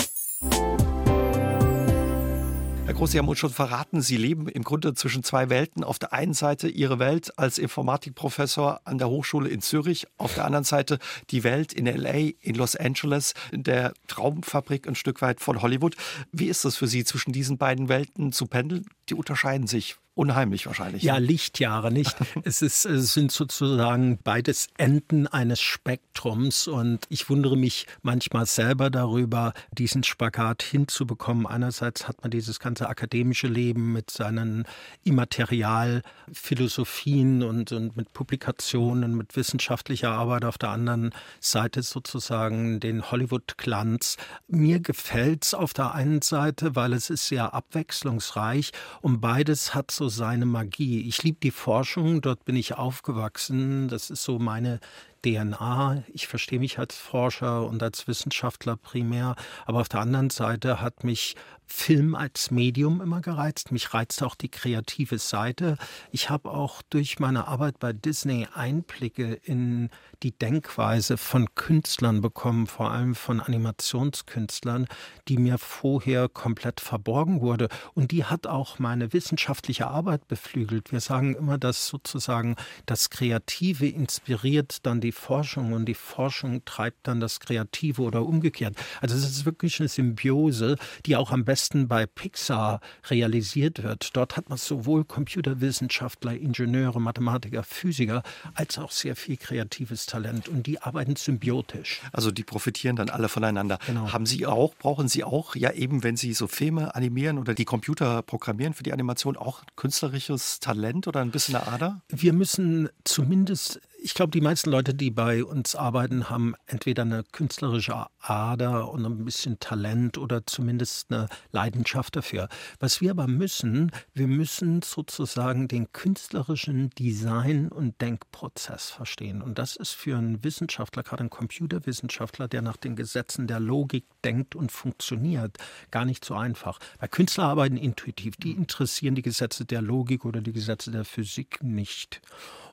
Herr Groß, Sie haben uns schon verraten, Sie leben im Grunde zwischen zwei Welten. Auf der einen Seite Ihre Welt als Informatikprofessor an der Hochschule in Zürich, auf der anderen Seite die Welt in LA, in Los Angeles, in der Traumfabrik ein Stück weit von Hollywood. Wie ist es für Sie, zwischen diesen beiden Welten zu pendeln? Die unterscheiden sich unheimlich wahrscheinlich. Ja, ne? Lichtjahre nicht. es, ist, es sind sozusagen beides Enden eines Spektrums und ich wundere mich manchmal selber darüber, diesen Spagat hinzubekommen. Einerseits hat man dieses ganze akademische Leben mit seinen Immaterialphilosophien und, und mit Publikationen, mit wissenschaftlicher Arbeit. Auf der anderen Seite sozusagen den Hollywood-Glanz. Mir gefällt es auf der einen Seite, weil es ist sehr abwechslungsreich und beides hat so seine Magie. Ich liebe die Forschung, dort bin ich aufgewachsen. Das ist so meine DNA. Ich verstehe mich als Forscher und als Wissenschaftler primär, aber auf der anderen Seite hat mich Film als Medium immer gereizt. Mich reizt auch die kreative Seite. Ich habe auch durch meine Arbeit bei Disney Einblicke in die Denkweise von Künstlern bekommen, vor allem von Animationskünstlern, die mir vorher komplett verborgen wurde. Und die hat auch meine wissenschaftliche Arbeit beflügelt. Wir sagen immer, dass sozusagen das Kreative inspiriert dann die Forschung und die Forschung treibt dann das Kreative oder umgekehrt. Also es ist wirklich eine Symbiose, die auch am besten bei Pixar realisiert wird. Dort hat man sowohl Computerwissenschaftler, Ingenieure, Mathematiker, Physiker als auch sehr viel kreatives Talent und die arbeiten symbiotisch. Also die profitieren dann alle voneinander. Genau. Haben Sie auch, brauchen Sie auch, ja eben, wenn Sie so Filme animieren oder die Computer programmieren für die Animation, auch künstlerisches Talent oder ein bisschen eine Ader? Wir müssen zumindest ich glaube, die meisten Leute, die bei uns arbeiten, haben entweder eine künstlerische Ader und ein bisschen Talent oder zumindest eine Leidenschaft dafür. Was wir aber müssen, wir müssen sozusagen den künstlerischen Design- und Denkprozess verstehen. Und das ist für einen Wissenschaftler, gerade einen Computerwissenschaftler, der nach den Gesetzen der Logik denkt und funktioniert, gar nicht so einfach. Weil Künstler arbeiten intuitiv, die interessieren die Gesetze der Logik oder die Gesetze der Physik nicht.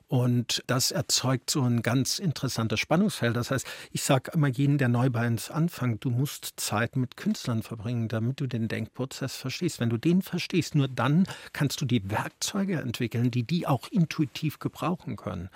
Und das erzeugt so ein ganz interessantes Spannungsfeld. Das heißt, ich sage immer jedem, der neu bei uns anfängt, du musst Zeit mit Künstlern verbringen, damit du den Denkprozess verstehst. Wenn du den verstehst, nur dann kannst du die Werkzeuge entwickeln, die die auch intuitiv gebrauchen können.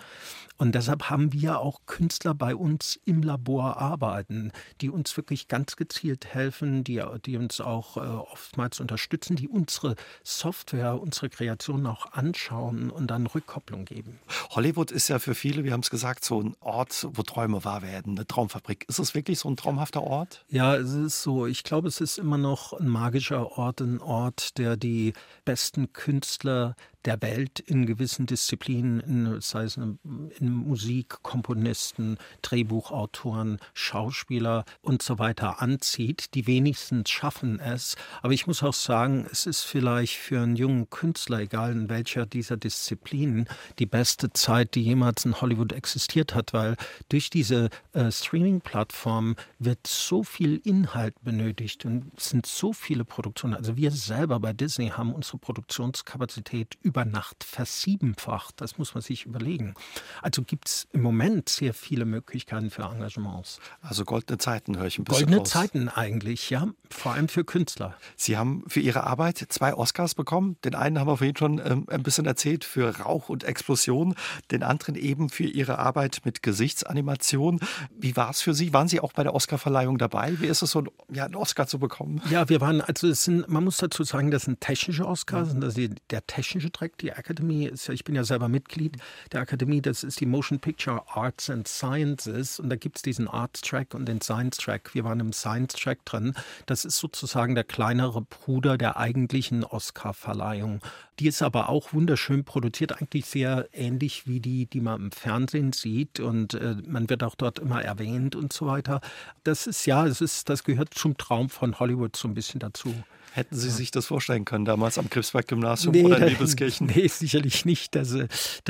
Und deshalb haben wir auch Künstler bei uns im Labor arbeiten, die uns wirklich ganz gezielt helfen, die, die uns auch äh, oftmals unterstützen, die unsere Software, unsere Kreationen auch anschauen und dann Rückkopplung geben. Hollywood ist ja für viele, wir haben es gesagt, so ein Ort, wo Träume wahr werden, eine Traumfabrik. Ist es wirklich so ein traumhafter Ort? Ja, es ist so. Ich glaube, es ist immer noch ein magischer Ort, ein Ort, der die besten Künstler der Welt in gewissen Disziplinen, in, sei es in Musik, Komponisten, Drehbuchautoren, Schauspieler und so weiter anzieht. Die wenigsten schaffen es. Aber ich muss auch sagen, es ist vielleicht für einen jungen Künstler, egal in welcher dieser Disziplinen, die beste Zeit, die jemals in Hollywood existiert hat, weil durch diese äh, Streaming-Plattform wird so viel Inhalt benötigt und es sind so viele Produktionen. Also wir selber bei Disney haben unsere Produktionskapazität über Nacht versiebenfacht. Das muss man sich überlegen. Also gibt es im Moment sehr viele Möglichkeiten für Engagements. Also goldene Zeiten höre ich ein bisschen Goldene raus. Zeiten eigentlich, ja. Vor allem für Künstler. Sie haben für Ihre Arbeit zwei Oscars bekommen. Den einen haben wir vorhin schon ähm, ein bisschen erzählt für Rauch und Explosion, den anderen eben für Ihre Arbeit mit Gesichtsanimation. Wie war es für Sie? Waren Sie auch bei der Oscarverleihung dabei? Wie ist es so, ja, einen Oscar zu bekommen? Ja, wir waren, also es sind, man muss dazu sagen, das sind technische Oscars, mhm. das ist der technische Track. Die Akademie ist ja, ich bin ja selber Mitglied der Akademie, das ist die Motion Picture Arts and Sciences und da gibt es diesen Arts Track und den Science Track. Wir waren im Science Track drin. Das ist sozusagen der kleinere Bruder der eigentlichen Oscar-Verleihung. Die ist aber auch wunderschön produziert, eigentlich sehr ähnlich wie die, die man im Fernsehen sieht und äh, man wird auch dort immer erwähnt und so weiter. Das ist ja, es ist, das gehört zum Traum von Hollywood so ein bisschen dazu. Hätten Sie sich das vorstellen können, damals am Krebsberg-Gymnasium nee, oder in Liebeskirchen? Nee, sicherlich nicht. Da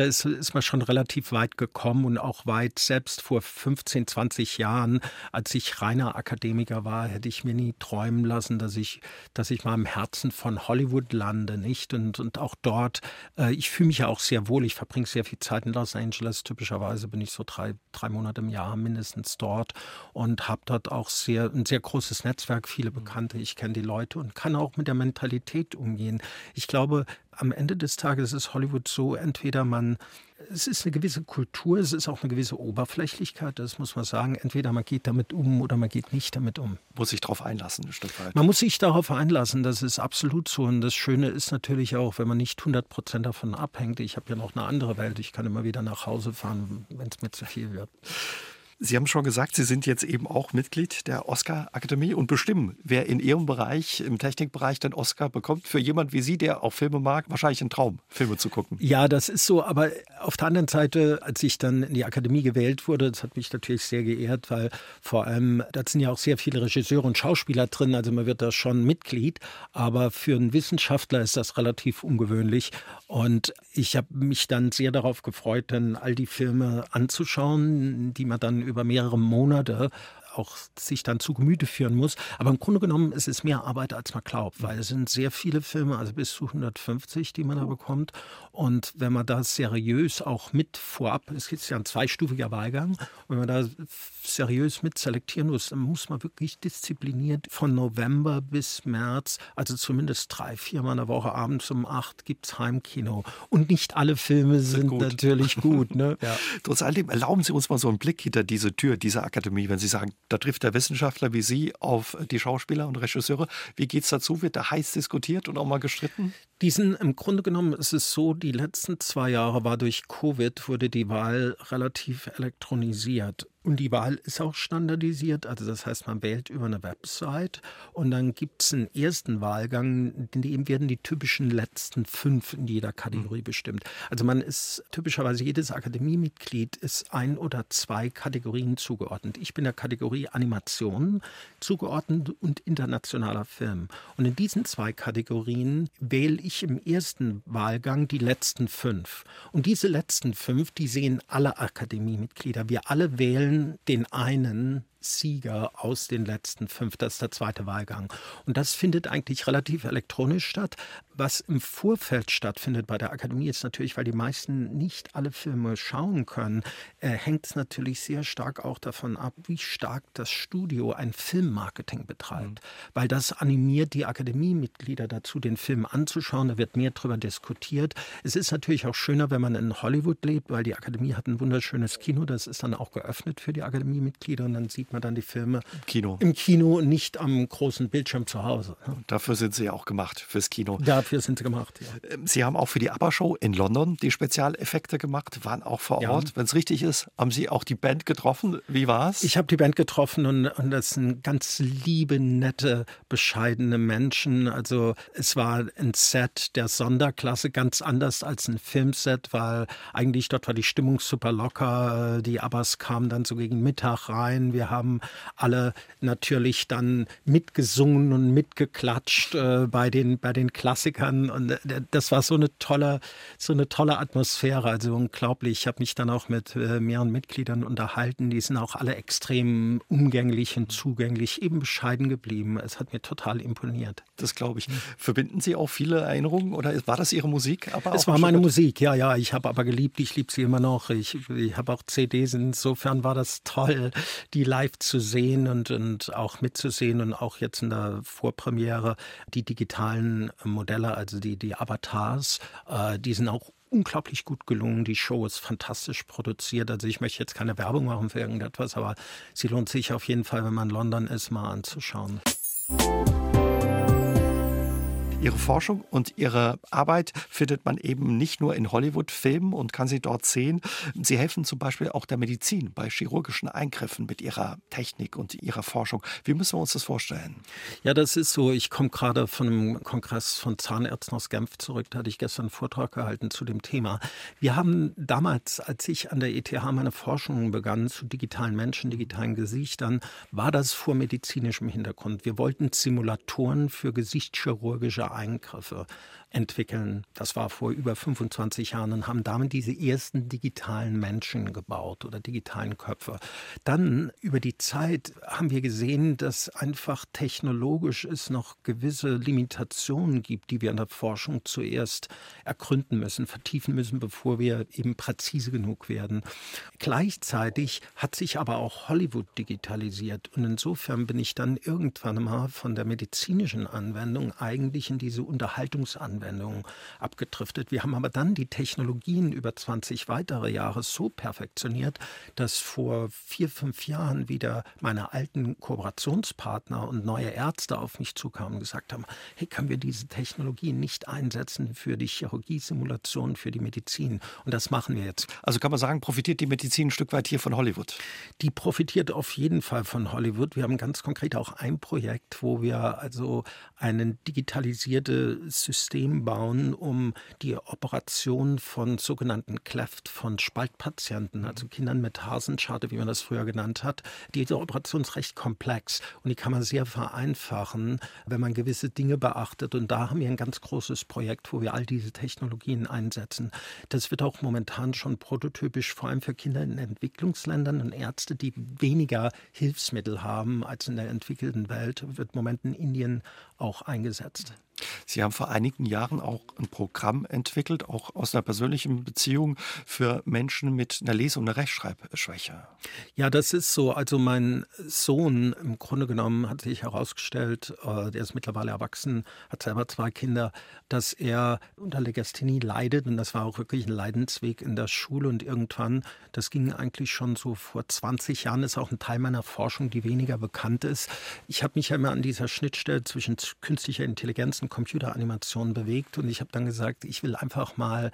ist, ist man schon relativ weit gekommen und auch weit. Selbst vor 15, 20 Jahren, als ich reiner Akademiker war, hätte ich mir nie träumen lassen, dass ich, dass ich mal im Herzen von Hollywood lande, nicht? Und, und auch dort, äh, ich fühle mich ja auch sehr wohl. Ich verbringe sehr viel Zeit in Los Angeles. Typischerweise bin ich so drei, drei Monate im Jahr mindestens dort und habe dort auch sehr, ein sehr großes Netzwerk, viele Bekannte. Ich kenne die Leute und kann kann auch mit der Mentalität umgehen. Ich glaube, am Ende des Tages ist Hollywood so, entweder man, es ist eine gewisse Kultur, es ist auch eine gewisse Oberflächlichkeit, das muss man sagen. Entweder man geht damit um oder man geht nicht damit um. Muss sich darauf einlassen, ein Stück weit. Man muss sich darauf einlassen, das ist absolut so. Und das Schöne ist natürlich auch, wenn man nicht 100 Prozent davon abhängt. Ich habe ja noch eine andere Welt, ich kann immer wieder nach Hause fahren, wenn es mir zu viel wird. Sie haben schon gesagt, Sie sind jetzt eben auch Mitglied der Oscar-Akademie und bestimmen, wer in Ihrem Bereich, im Technikbereich, den Oscar bekommt. Für jemand wie Sie, der auch Filme mag, wahrscheinlich ein Traum, Filme zu gucken. Ja, das ist so. Aber auf der anderen Seite, als ich dann in die Akademie gewählt wurde, das hat mich natürlich sehr geehrt, weil vor allem, da sind ja auch sehr viele Regisseure und Schauspieler drin. Also man wird da schon Mitglied. Aber für einen Wissenschaftler ist das relativ ungewöhnlich. Und ich habe mich dann sehr darauf gefreut, dann all die Filme anzuschauen, die man dann über mehrere Monate auch sich dann zu Gemüte führen muss. Aber im Grunde genommen ist es mehr Arbeit, als man glaubt, weil es sind sehr viele Filme, also bis zu 150, die man da bekommt. Und wenn man da seriös auch mit vorab, es ist ja ein zweistufiger Wahlgang, wenn man da seriös mit selektieren muss, dann muss man wirklich diszipliniert von November bis März, also zumindest drei, viermal in der Woche abends um acht gibt es Heimkino. Und nicht alle Filme sind, sind gut. natürlich gut. Ne? ja. Trotz alledem erlauben Sie uns mal so einen Blick hinter diese Tür dieser Akademie, wenn Sie sagen, da trifft der Wissenschaftler wie Sie auf die Schauspieler und Regisseure. Wie geht es dazu? Wird da heiß diskutiert und auch mal gestritten? Diesen, im Grunde genommen ist es so, die letzten zwei Jahre war durch Covid, wurde die Wahl relativ elektronisiert. Und die Wahl ist auch standardisiert, also das heißt, man wählt über eine Website und dann gibt es einen ersten Wahlgang, in dem werden die typischen letzten fünf in jeder Kategorie mhm. bestimmt. Also man ist typischerweise jedes Akademiemitglied ist ein oder zwei Kategorien zugeordnet. Ich bin der Kategorie Animation zugeordnet und internationaler Film. Und in diesen zwei Kategorien wähle ich im ersten Wahlgang die letzten fünf. Und diese letzten fünf, die sehen alle Akademiemitglieder. Wir alle wählen den einen Sieger aus den letzten fünf. Das ist der zweite Wahlgang. Und das findet eigentlich relativ elektronisch statt. Was im Vorfeld stattfindet bei der Akademie ist natürlich, weil die meisten nicht alle Filme schauen können, äh, hängt es natürlich sehr stark auch davon ab, wie stark das Studio ein Filmmarketing betreibt. Mhm. Weil das animiert die Akademiemitglieder dazu, den Film anzuschauen. Da wird mehr darüber diskutiert. Es ist natürlich auch schöner, wenn man in Hollywood lebt, weil die Akademie hat ein wunderschönes Kino. Das ist dann auch geöffnet für die Akademiemitglieder und dann sieht sieht man dann die Filme Im Kino. Im Kino und nicht am großen Bildschirm zu Hause. Ne? Dafür sind sie ja auch gemacht, fürs Kino. Dafür sind sie gemacht, ja. Ähm, sie haben auch für die ABBA-Show in London die Spezialeffekte gemacht, waren auch vor ja. Ort. Wenn es richtig ist, haben Sie auch die Band getroffen. Wie war es? Ich habe die Band getroffen und, und das sind ganz liebe, nette, bescheidene Menschen. Also es war ein Set der Sonderklasse, ganz anders als ein Filmset, weil eigentlich dort war die Stimmung super locker. Die Abbas kamen dann so gegen Mittag rein. Wir haben haben alle natürlich dann mitgesungen und mitgeklatscht äh, bei, den, bei den Klassikern. Und äh, das war so eine tolle, so eine tolle Atmosphäre, also unglaublich. Ich habe mich dann auch mit äh, mehreren Mitgliedern unterhalten. Die sind auch alle extrem umgänglich und zugänglich, eben bescheiden geblieben. Es hat mir total imponiert. Das glaube ich. Verbinden Sie auch viele Erinnerungen oder war das Ihre Musik? Aber es war meine Musik, ja, ja. Ich habe aber geliebt, ich liebe sie immer noch. Ich, ich habe auch CDs, insofern war das toll, die live live zu sehen und, und auch mitzusehen und auch jetzt in der Vorpremiere die digitalen Modelle, also die, die Avatars, äh, die sind auch unglaublich gut gelungen. Die Show ist fantastisch produziert. Also ich möchte jetzt keine Werbung machen für irgendetwas, aber sie lohnt sich auf jeden Fall, wenn man in London ist, mal anzuschauen. Ihre Forschung und Ihre Arbeit findet man eben nicht nur in Hollywood-Filmen und kann sie dort sehen. Sie helfen zum Beispiel auch der Medizin bei chirurgischen Eingriffen mit Ihrer Technik und Ihrer Forschung. Wie müssen wir uns das vorstellen? Ja, das ist so. Ich komme gerade von einem Kongress von Zahnärzten aus Genf zurück. Da hatte ich gestern einen Vortrag gehalten zu dem Thema. Wir haben damals, als ich an der ETH meine Forschung begann zu digitalen Menschen, digitalen Gesichtern, war das vor medizinischem Hintergrund. Wir wollten Simulatoren für gesichtschirurgische Eingriffe entwickeln. Das war vor über 25 Jahren und haben damit diese ersten digitalen Menschen gebaut oder digitalen Köpfe. Dann über die Zeit haben wir gesehen, dass einfach technologisch es noch gewisse Limitationen gibt, die wir in der Forschung zuerst ergründen müssen, vertiefen müssen, bevor wir eben präzise genug werden. Gleichzeitig hat sich aber auch Hollywood digitalisiert und insofern bin ich dann irgendwann mal von der medizinischen Anwendung eigentlich in diese Unterhaltungsanwendung Anwendungen abgedriftet. Wir haben aber dann die Technologien über 20 weitere Jahre so perfektioniert, dass vor vier, fünf Jahren wieder meine alten Kooperationspartner und neue Ärzte auf mich zukamen und gesagt haben, hey, können wir diese Technologien nicht einsetzen für die Chirurgiesimulation, für die Medizin? Und das machen wir jetzt. Also kann man sagen, profitiert die Medizin ein Stück weit hier von Hollywood? Die profitiert auf jeden Fall von Hollywood. Wir haben ganz konkret auch ein Projekt, wo wir also ein digitalisiertes System System bauen, um die Operation von sogenannten Cleft, von Spaltpatienten, also Kindern mit Hasenscharte, wie man das früher genannt hat. Diese Operation ist recht komplex und die kann man sehr vereinfachen, wenn man gewisse Dinge beachtet. Und da haben wir ein ganz großes Projekt, wo wir all diese Technologien einsetzen. Das wird auch momentan schon prototypisch, vor allem für Kinder in Entwicklungsländern und Ärzte, die weniger Hilfsmittel haben als in der entwickelten Welt, wird im Moment in Indien auch eingesetzt. Sie haben vor einigen Jahren auch ein Programm entwickelt, auch aus einer persönlichen Beziehung für Menschen mit einer Lese- und einer Rechtschreibschwäche. Ja, das ist so. Also mein Sohn im Grunde genommen hat sich herausgestellt, äh, der ist mittlerweile erwachsen, hat selber zwei Kinder, dass er unter Legasthenie leidet und das war auch wirklich ein Leidensweg in der Schule und irgendwann, das ging eigentlich schon so vor 20 Jahren, ist auch ein Teil meiner Forschung, die weniger bekannt ist. Ich habe mich ja immer an dieser Schnittstelle zwischen künstlicher Intelligenz und Computeranimation bewegt. Und ich habe dann gesagt, ich will einfach mal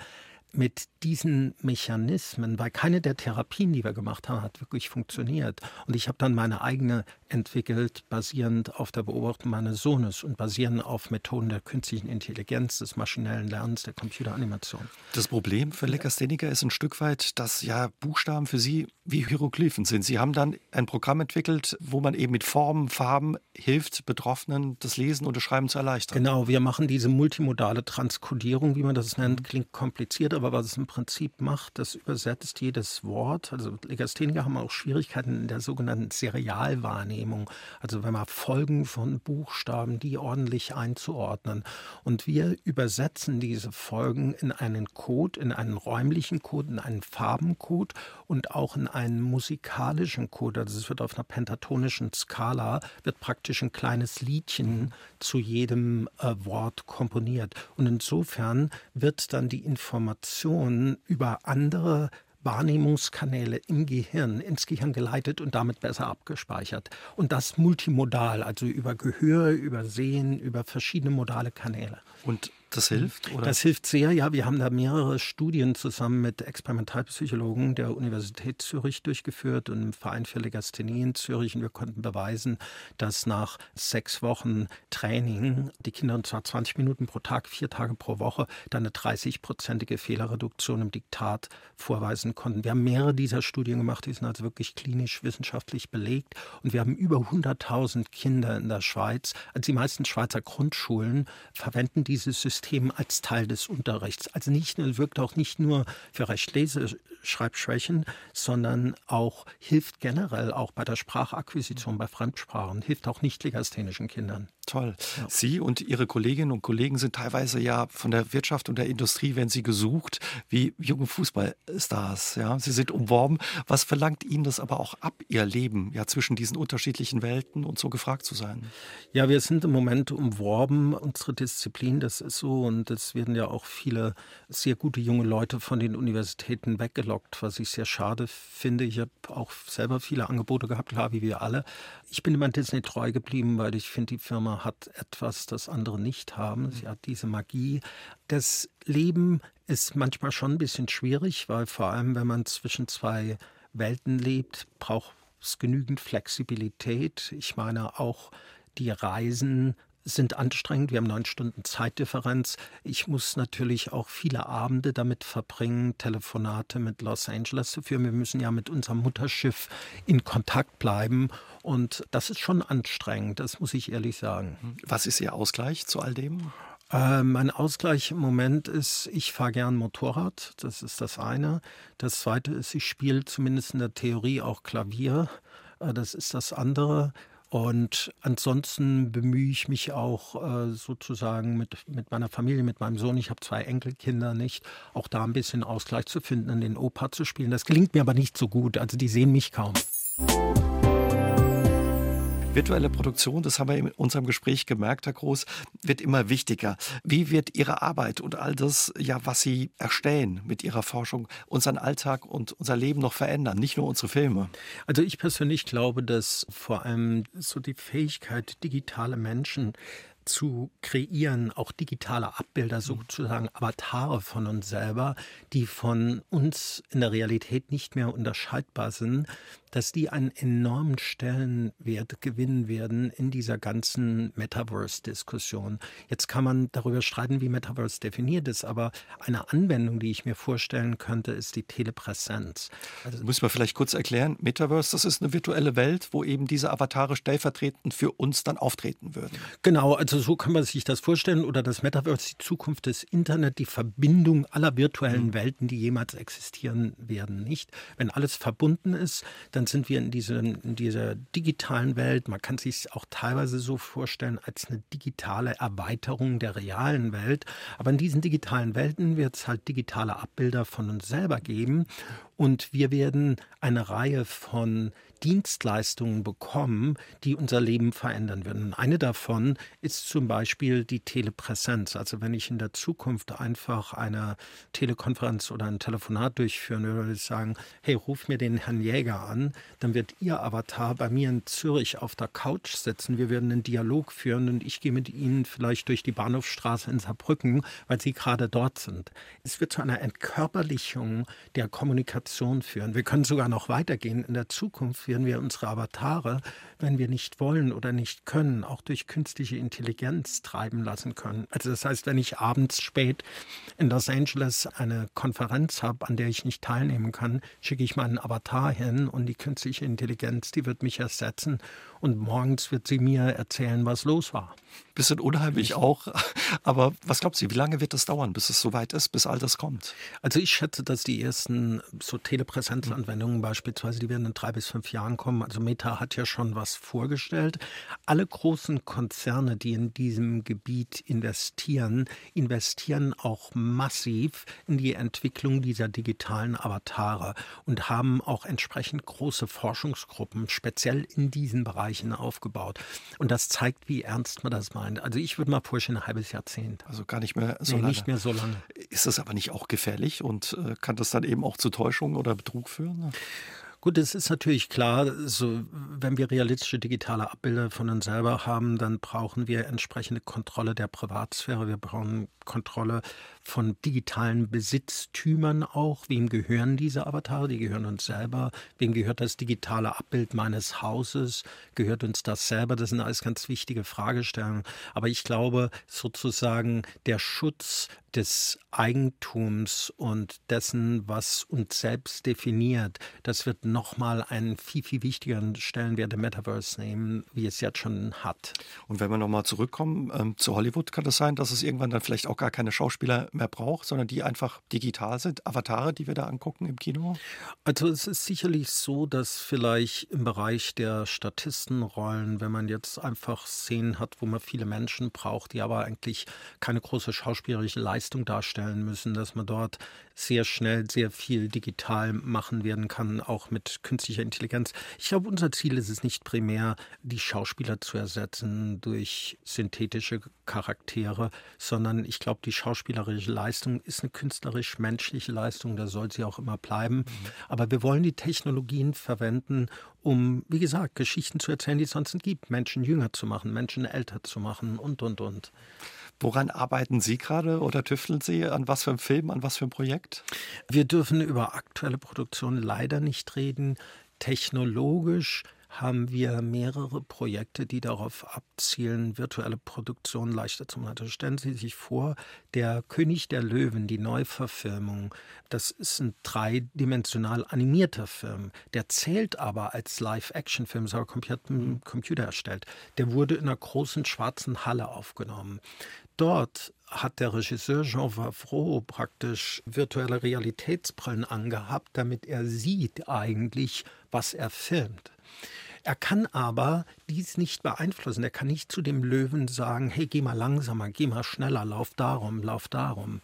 mit diesen Mechanismen, weil keine der Therapien, die wir gemacht haben, hat wirklich funktioniert. Und ich habe dann meine eigene entwickelt, basierend auf der Beobachtung meines Sohnes und basierend auf Methoden der künstlichen Intelligenz, des maschinellen Lernens, der Computeranimation. Das Problem für Legastheniker ist ein Stück weit, dass ja Buchstaben für sie wie Hieroglyphen sind. Sie haben dann ein Programm entwickelt, wo man eben mit Formen, Farben hilft, Betroffenen das Lesen und das Schreiben zu erleichtern. Genau, wir machen diese multimodale Transkodierung, wie man das nennt, klingt kompliziert, aber was es im Prinzip macht, das übersetzt jedes Wort. Also Legastheniker haben auch Schwierigkeiten in der sogenannten Serialwahrnehmung. Also wenn man Folgen von Buchstaben, die ordentlich einzuordnen. Und wir übersetzen diese Folgen in einen Code, in einen räumlichen Code, in einen Farbencode und auch in einen musikalischen Code. Also es wird auf einer pentatonischen Skala, wird praktisch ein kleines Liedchen zu jedem äh, Wort komponiert. Und insofern wird dann die Information über andere Wahrnehmungskanäle im Gehirn ins Gehirn geleitet und damit besser abgespeichert. Und das multimodal, also über Gehör, über Sehen, über verschiedene modale Kanäle. Und das hilft? Oder? Das hilft sehr, ja. Wir haben da mehrere Studien zusammen mit Experimentalpsychologen der Universität Zürich durchgeführt und im Verein für Legasthenie in Zürich. Und wir konnten beweisen, dass nach sechs Wochen Training die Kinder, und zwar 20 Minuten pro Tag, vier Tage pro Woche, dann eine 30-prozentige Fehlerreduktion im Diktat vorweisen konnten. Wir haben mehrere dieser Studien gemacht, die sind also wirklich klinisch wissenschaftlich belegt. Und wir haben über 100.000 Kinder in der Schweiz. Also die meisten Schweizer Grundschulen verwenden dieses System System als Teil des Unterrichts. Also nicht, wirkt auch nicht nur für Rechtleseschreibschwächen, sondern auch hilft generell auch bei der Sprachakquisition bei Fremdsprachen, hilft auch nicht legasthenischen Kindern. Toll. Ja. Sie und Ihre Kolleginnen und Kollegen sind teilweise ja von der Wirtschaft und der Industrie, werden Sie gesucht, wie junge Fußballstars. Ja, Sie sind umworben. Was verlangt Ihnen das aber auch ab, Ihr Leben, ja, zwischen diesen unterschiedlichen Welten und so gefragt zu sein? Ja, wir sind im Moment umworben. Unsere Disziplin, das ist so, und es werden ja auch viele sehr gute junge Leute von den Universitäten weggelockt, was ich sehr schade finde. Ich habe auch selber viele Angebote gehabt, klar, wie wir alle. Ich bin immer Disney treu geblieben, weil ich finde, die Firma hat etwas, das andere nicht haben. Sie hat diese Magie. Das Leben ist manchmal schon ein bisschen schwierig, weil vor allem, wenn man zwischen zwei Welten lebt, braucht es genügend Flexibilität. Ich meine auch die Reisen sind anstrengend. Wir haben neun Stunden Zeitdifferenz. Ich muss natürlich auch viele Abende damit verbringen, Telefonate mit Los Angeles zu führen. Wir müssen ja mit unserem Mutterschiff in Kontakt bleiben. Und das ist schon anstrengend, das muss ich ehrlich sagen. Was ist Ihr Ausgleich zu all dem? Äh, mein Ausgleich im Moment ist, ich fahre gern Motorrad. Das ist das eine. Das zweite ist, ich spiele zumindest in der Theorie auch Klavier. Äh, das ist das andere. Und ansonsten bemühe ich mich auch äh, sozusagen mit, mit meiner Familie, mit meinem Sohn, ich habe zwei Enkelkinder nicht, auch da ein bisschen Ausgleich zu finden, in den Opa zu spielen. Das gelingt mir aber nicht so gut. Also die sehen mich kaum. Virtuelle Produktion, das haben wir in unserem Gespräch gemerkt, Herr Groß, wird immer wichtiger. Wie wird Ihre Arbeit und all das, ja, was Sie erstellen mit Ihrer Forschung, unseren Alltag und unser Leben noch verändern, nicht nur unsere Filme? Also ich persönlich glaube, dass vor allem so die Fähigkeit, digitale Menschen zu kreieren, auch digitale Abbilder, mhm. sozusagen Avatare von uns selber, die von uns in der Realität nicht mehr unterscheidbar sind, dass die einen enormen Stellenwert gewinnen werden in dieser ganzen Metaverse-Diskussion. Jetzt kann man darüber streiten, wie Metaverse definiert ist, aber eine Anwendung, die ich mir vorstellen könnte, ist die Telepräsenz. Also, Müssen wir vielleicht kurz erklären, Metaverse, das ist eine virtuelle Welt, wo eben diese Avatare stellvertretend für uns dann auftreten würden. Genau, also so kann man sich das vorstellen oder das Metaverse, die Zukunft des Internet, die Verbindung aller virtuellen mhm. Welten, die jemals existieren werden, nicht? Wenn alles verbunden ist, dann dann sind wir in, diese, in dieser digitalen Welt. Man kann sich auch teilweise so vorstellen als eine digitale Erweiterung der realen Welt. Aber in diesen digitalen Welten wird es halt digitale Abbilder von uns selber geben. Und wir werden eine Reihe von Dienstleistungen bekommen, die unser Leben verändern würden. Eine davon ist zum Beispiel die Telepräsenz. Also wenn ich in der Zukunft einfach eine Telekonferenz oder ein Telefonat durchführen würde, würde ich sagen, hey, ruf mir den Herrn Jäger an, dann wird Ihr Avatar bei mir in Zürich auf der Couch sitzen. Wir werden einen Dialog führen und ich gehe mit Ihnen vielleicht durch die Bahnhofstraße in Saarbrücken, weil Sie gerade dort sind. Es wird zu einer Entkörperlichung der Kommunikation führen. Wir können sogar noch weitergehen. In der Zukunft werden wir unsere Avatare, wenn wir nicht wollen oder nicht können, auch durch künstliche Intelligenz treiben lassen können. Also das heißt, wenn ich abends spät in Los Angeles eine Konferenz habe, an der ich nicht teilnehmen kann, schicke ich meinen Avatar hin und die künstliche Intelligenz, die wird mich ersetzen und morgens wird sie mir erzählen, was los war. Bisschen unheimlich auch. Aber was glaubt sie, wie lange wird es dauern, bis es soweit ist, bis all das kommt? Also ich schätze, dass die ersten so Telepräsenzanwendungen beispielsweise, die werden in drei bis fünf Jahren kommen. Also Meta hat ja schon was vorgestellt. Alle großen Konzerne, die in diesem Gebiet investieren, investieren auch massiv in die Entwicklung dieser digitalen Avatare und haben auch entsprechend große Forschungsgruppen speziell in diesen Bereichen aufgebaut. Und das zeigt, wie ernst man das meint. Also ich würde mal vorstellen, ein halbes Jahrzehnt. Also gar nicht mehr so nee, lange. Nicht mehr so lange. Ist das aber nicht auch gefährlich und äh, kann das dann eben auch zu Täuschung oder Betrug führen? Gut, es ist natürlich klar, so, wenn wir realistische digitale Abbilder von uns selber haben, dann brauchen wir entsprechende Kontrolle der Privatsphäre. Wir brauchen Kontrolle von digitalen Besitztümern auch. Wem gehören diese Avatare? Die gehören uns selber. Wem gehört das digitale Abbild meines Hauses? Gehört uns das selber? Das sind alles ganz wichtige Fragestellungen. Aber ich glaube, sozusagen der Schutz des Eigentums und dessen, was uns selbst definiert, das wird nochmal einen viel, viel wichtigeren Stellenwert im Metaverse nehmen, wie es jetzt schon hat. Und wenn wir nochmal zurückkommen ähm, zu Hollywood, kann es das sein, dass es irgendwann dann vielleicht auch gar keine Schauspieler mehr braucht, sondern die einfach digital sind, Avatare, die wir da angucken im Kino? Also es ist sicherlich so, dass vielleicht im Bereich der Statistenrollen, wenn man jetzt einfach Szenen hat, wo man viele Menschen braucht, die aber eigentlich keine große schauspielerische Leistung darstellen müssen, dass man dort sehr schnell sehr viel digital machen werden kann, auch mit künstlicher Intelligenz. Ich glaube, unser Ziel ist es nicht primär, die Schauspieler zu ersetzen durch synthetische Charaktere, sondern ich glaube, die schauspielerische Leistung ist eine künstlerisch-menschliche Leistung, da soll sie auch immer bleiben. Mhm. Aber wir wollen die Technologien verwenden, um, wie gesagt, Geschichten zu erzählen, die es sonst nicht gibt, Menschen jünger zu machen, Menschen älter zu machen und, und, und. Woran arbeiten Sie gerade oder tüfteln Sie? An was für einem Film, an was für einem Projekt? Wir dürfen über aktuelle Produktionen leider nicht reden. Technologisch haben wir mehrere Projekte, die darauf abzielen, virtuelle Produktion leichter zu machen. Also stellen Sie sich vor, der König der Löwen, die Neuverfilmung, das ist ein dreidimensional animierter Film. Der zählt aber als Live-Action-Film, ist aber komplett mit dem Computer erstellt. Der wurde in einer großen schwarzen Halle aufgenommen. dort hat der Regisseur Jean Favreau praktisch virtuelle Realitätsbrillen angehabt, damit er sieht eigentlich, was er filmt. Er kann aber dies nicht beeinflussen. Er kann nicht zu dem Löwen sagen, hey, geh mal langsamer, geh mal schneller, lauf darum, lauf darum.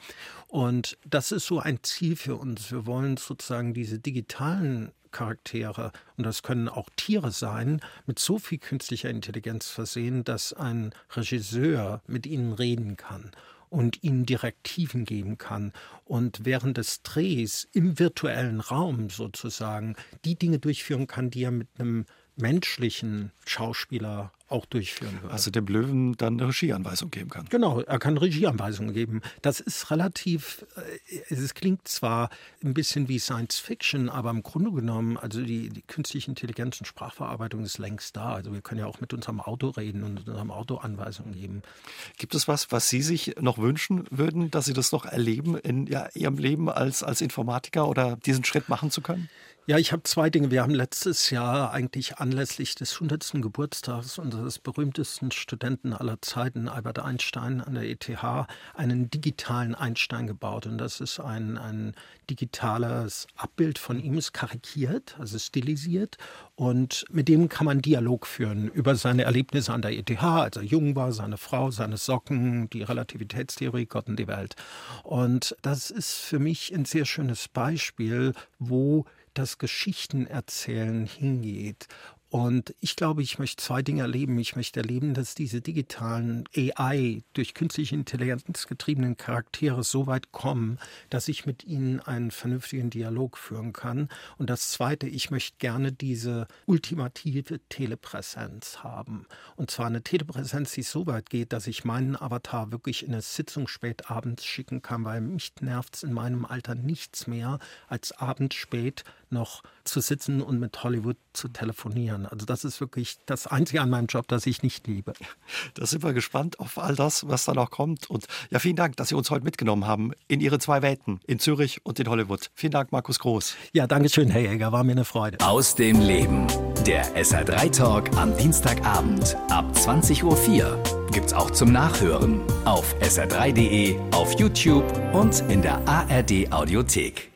Und das ist so ein Ziel für uns. Wir wollen sozusagen diese digitalen Charaktere, und das können auch Tiere sein, mit so viel künstlicher Intelligenz versehen, dass ein Regisseur mit ihnen reden kann und ihnen Direktiven geben kann und während des Drehs im virtuellen Raum sozusagen die Dinge durchführen kann, die er mit einem menschlichen Schauspieler auch durchführen würde. Also dem Löwen dann eine Regieanweisung geben kann. Genau, er kann Regieanweisungen geben. Das ist relativ, äh, es klingt zwar ein bisschen wie Science Fiction, aber im Grunde genommen, also die, die künstliche Intelligenz und Sprachverarbeitung ist längst da. Also wir können ja auch mit unserem Auto reden und unserem Auto Anweisungen geben. Gibt es was, was Sie sich noch wünschen würden, dass Sie das noch erleben in ja, Ihrem Leben als, als Informatiker oder diesen Schritt machen zu können? Ja, ich habe zwei Dinge. Wir haben letztes Jahr eigentlich anlässlich des 100. Geburtstags unseres berühmtesten Studenten aller Zeiten, Albert Einstein an der ETH, einen digitalen Einstein gebaut. Und das ist ein, ein digitales Abbild von ihm, ist karikiert, also stilisiert. Und mit dem kann man Dialog führen über seine Erlebnisse an der ETH, als er jung war, seine Frau, seine Socken, die Relativitätstheorie, Gott und die Welt. Und das ist für mich ein sehr schönes Beispiel, wo das Geschichtenerzählen hingeht und ich glaube, ich möchte zwei Dinge erleben. Ich möchte erleben, dass diese digitalen AI durch künstliche Intelligenz getriebenen Charaktere so weit kommen, dass ich mit ihnen einen vernünftigen Dialog führen kann. Und das Zweite, ich möchte gerne diese ultimative Telepräsenz haben. Und zwar eine Telepräsenz, die so weit geht, dass ich meinen Avatar wirklich in eine Sitzung spät abends schicken kann, weil mich nervt es in meinem Alter nichts mehr, als abends spät noch zu sitzen und mit Hollywood zu telefonieren. Also das ist wirklich das Einzige an meinem Job, das ich nicht liebe. Da sind wir gespannt auf all das, was da noch kommt. Und ja, vielen Dank, dass Sie uns heute mitgenommen haben in Ihre zwei Welten, in Zürich und in Hollywood. Vielen Dank, Markus Groß. Ja, danke schön, Herr Jäger, war mir eine Freude. Aus dem Leben. Der SR3 Talk am Dienstagabend ab 20.04 Uhr gibt's auch zum Nachhören auf sr3.de, auf YouTube und in der ARD Audiothek.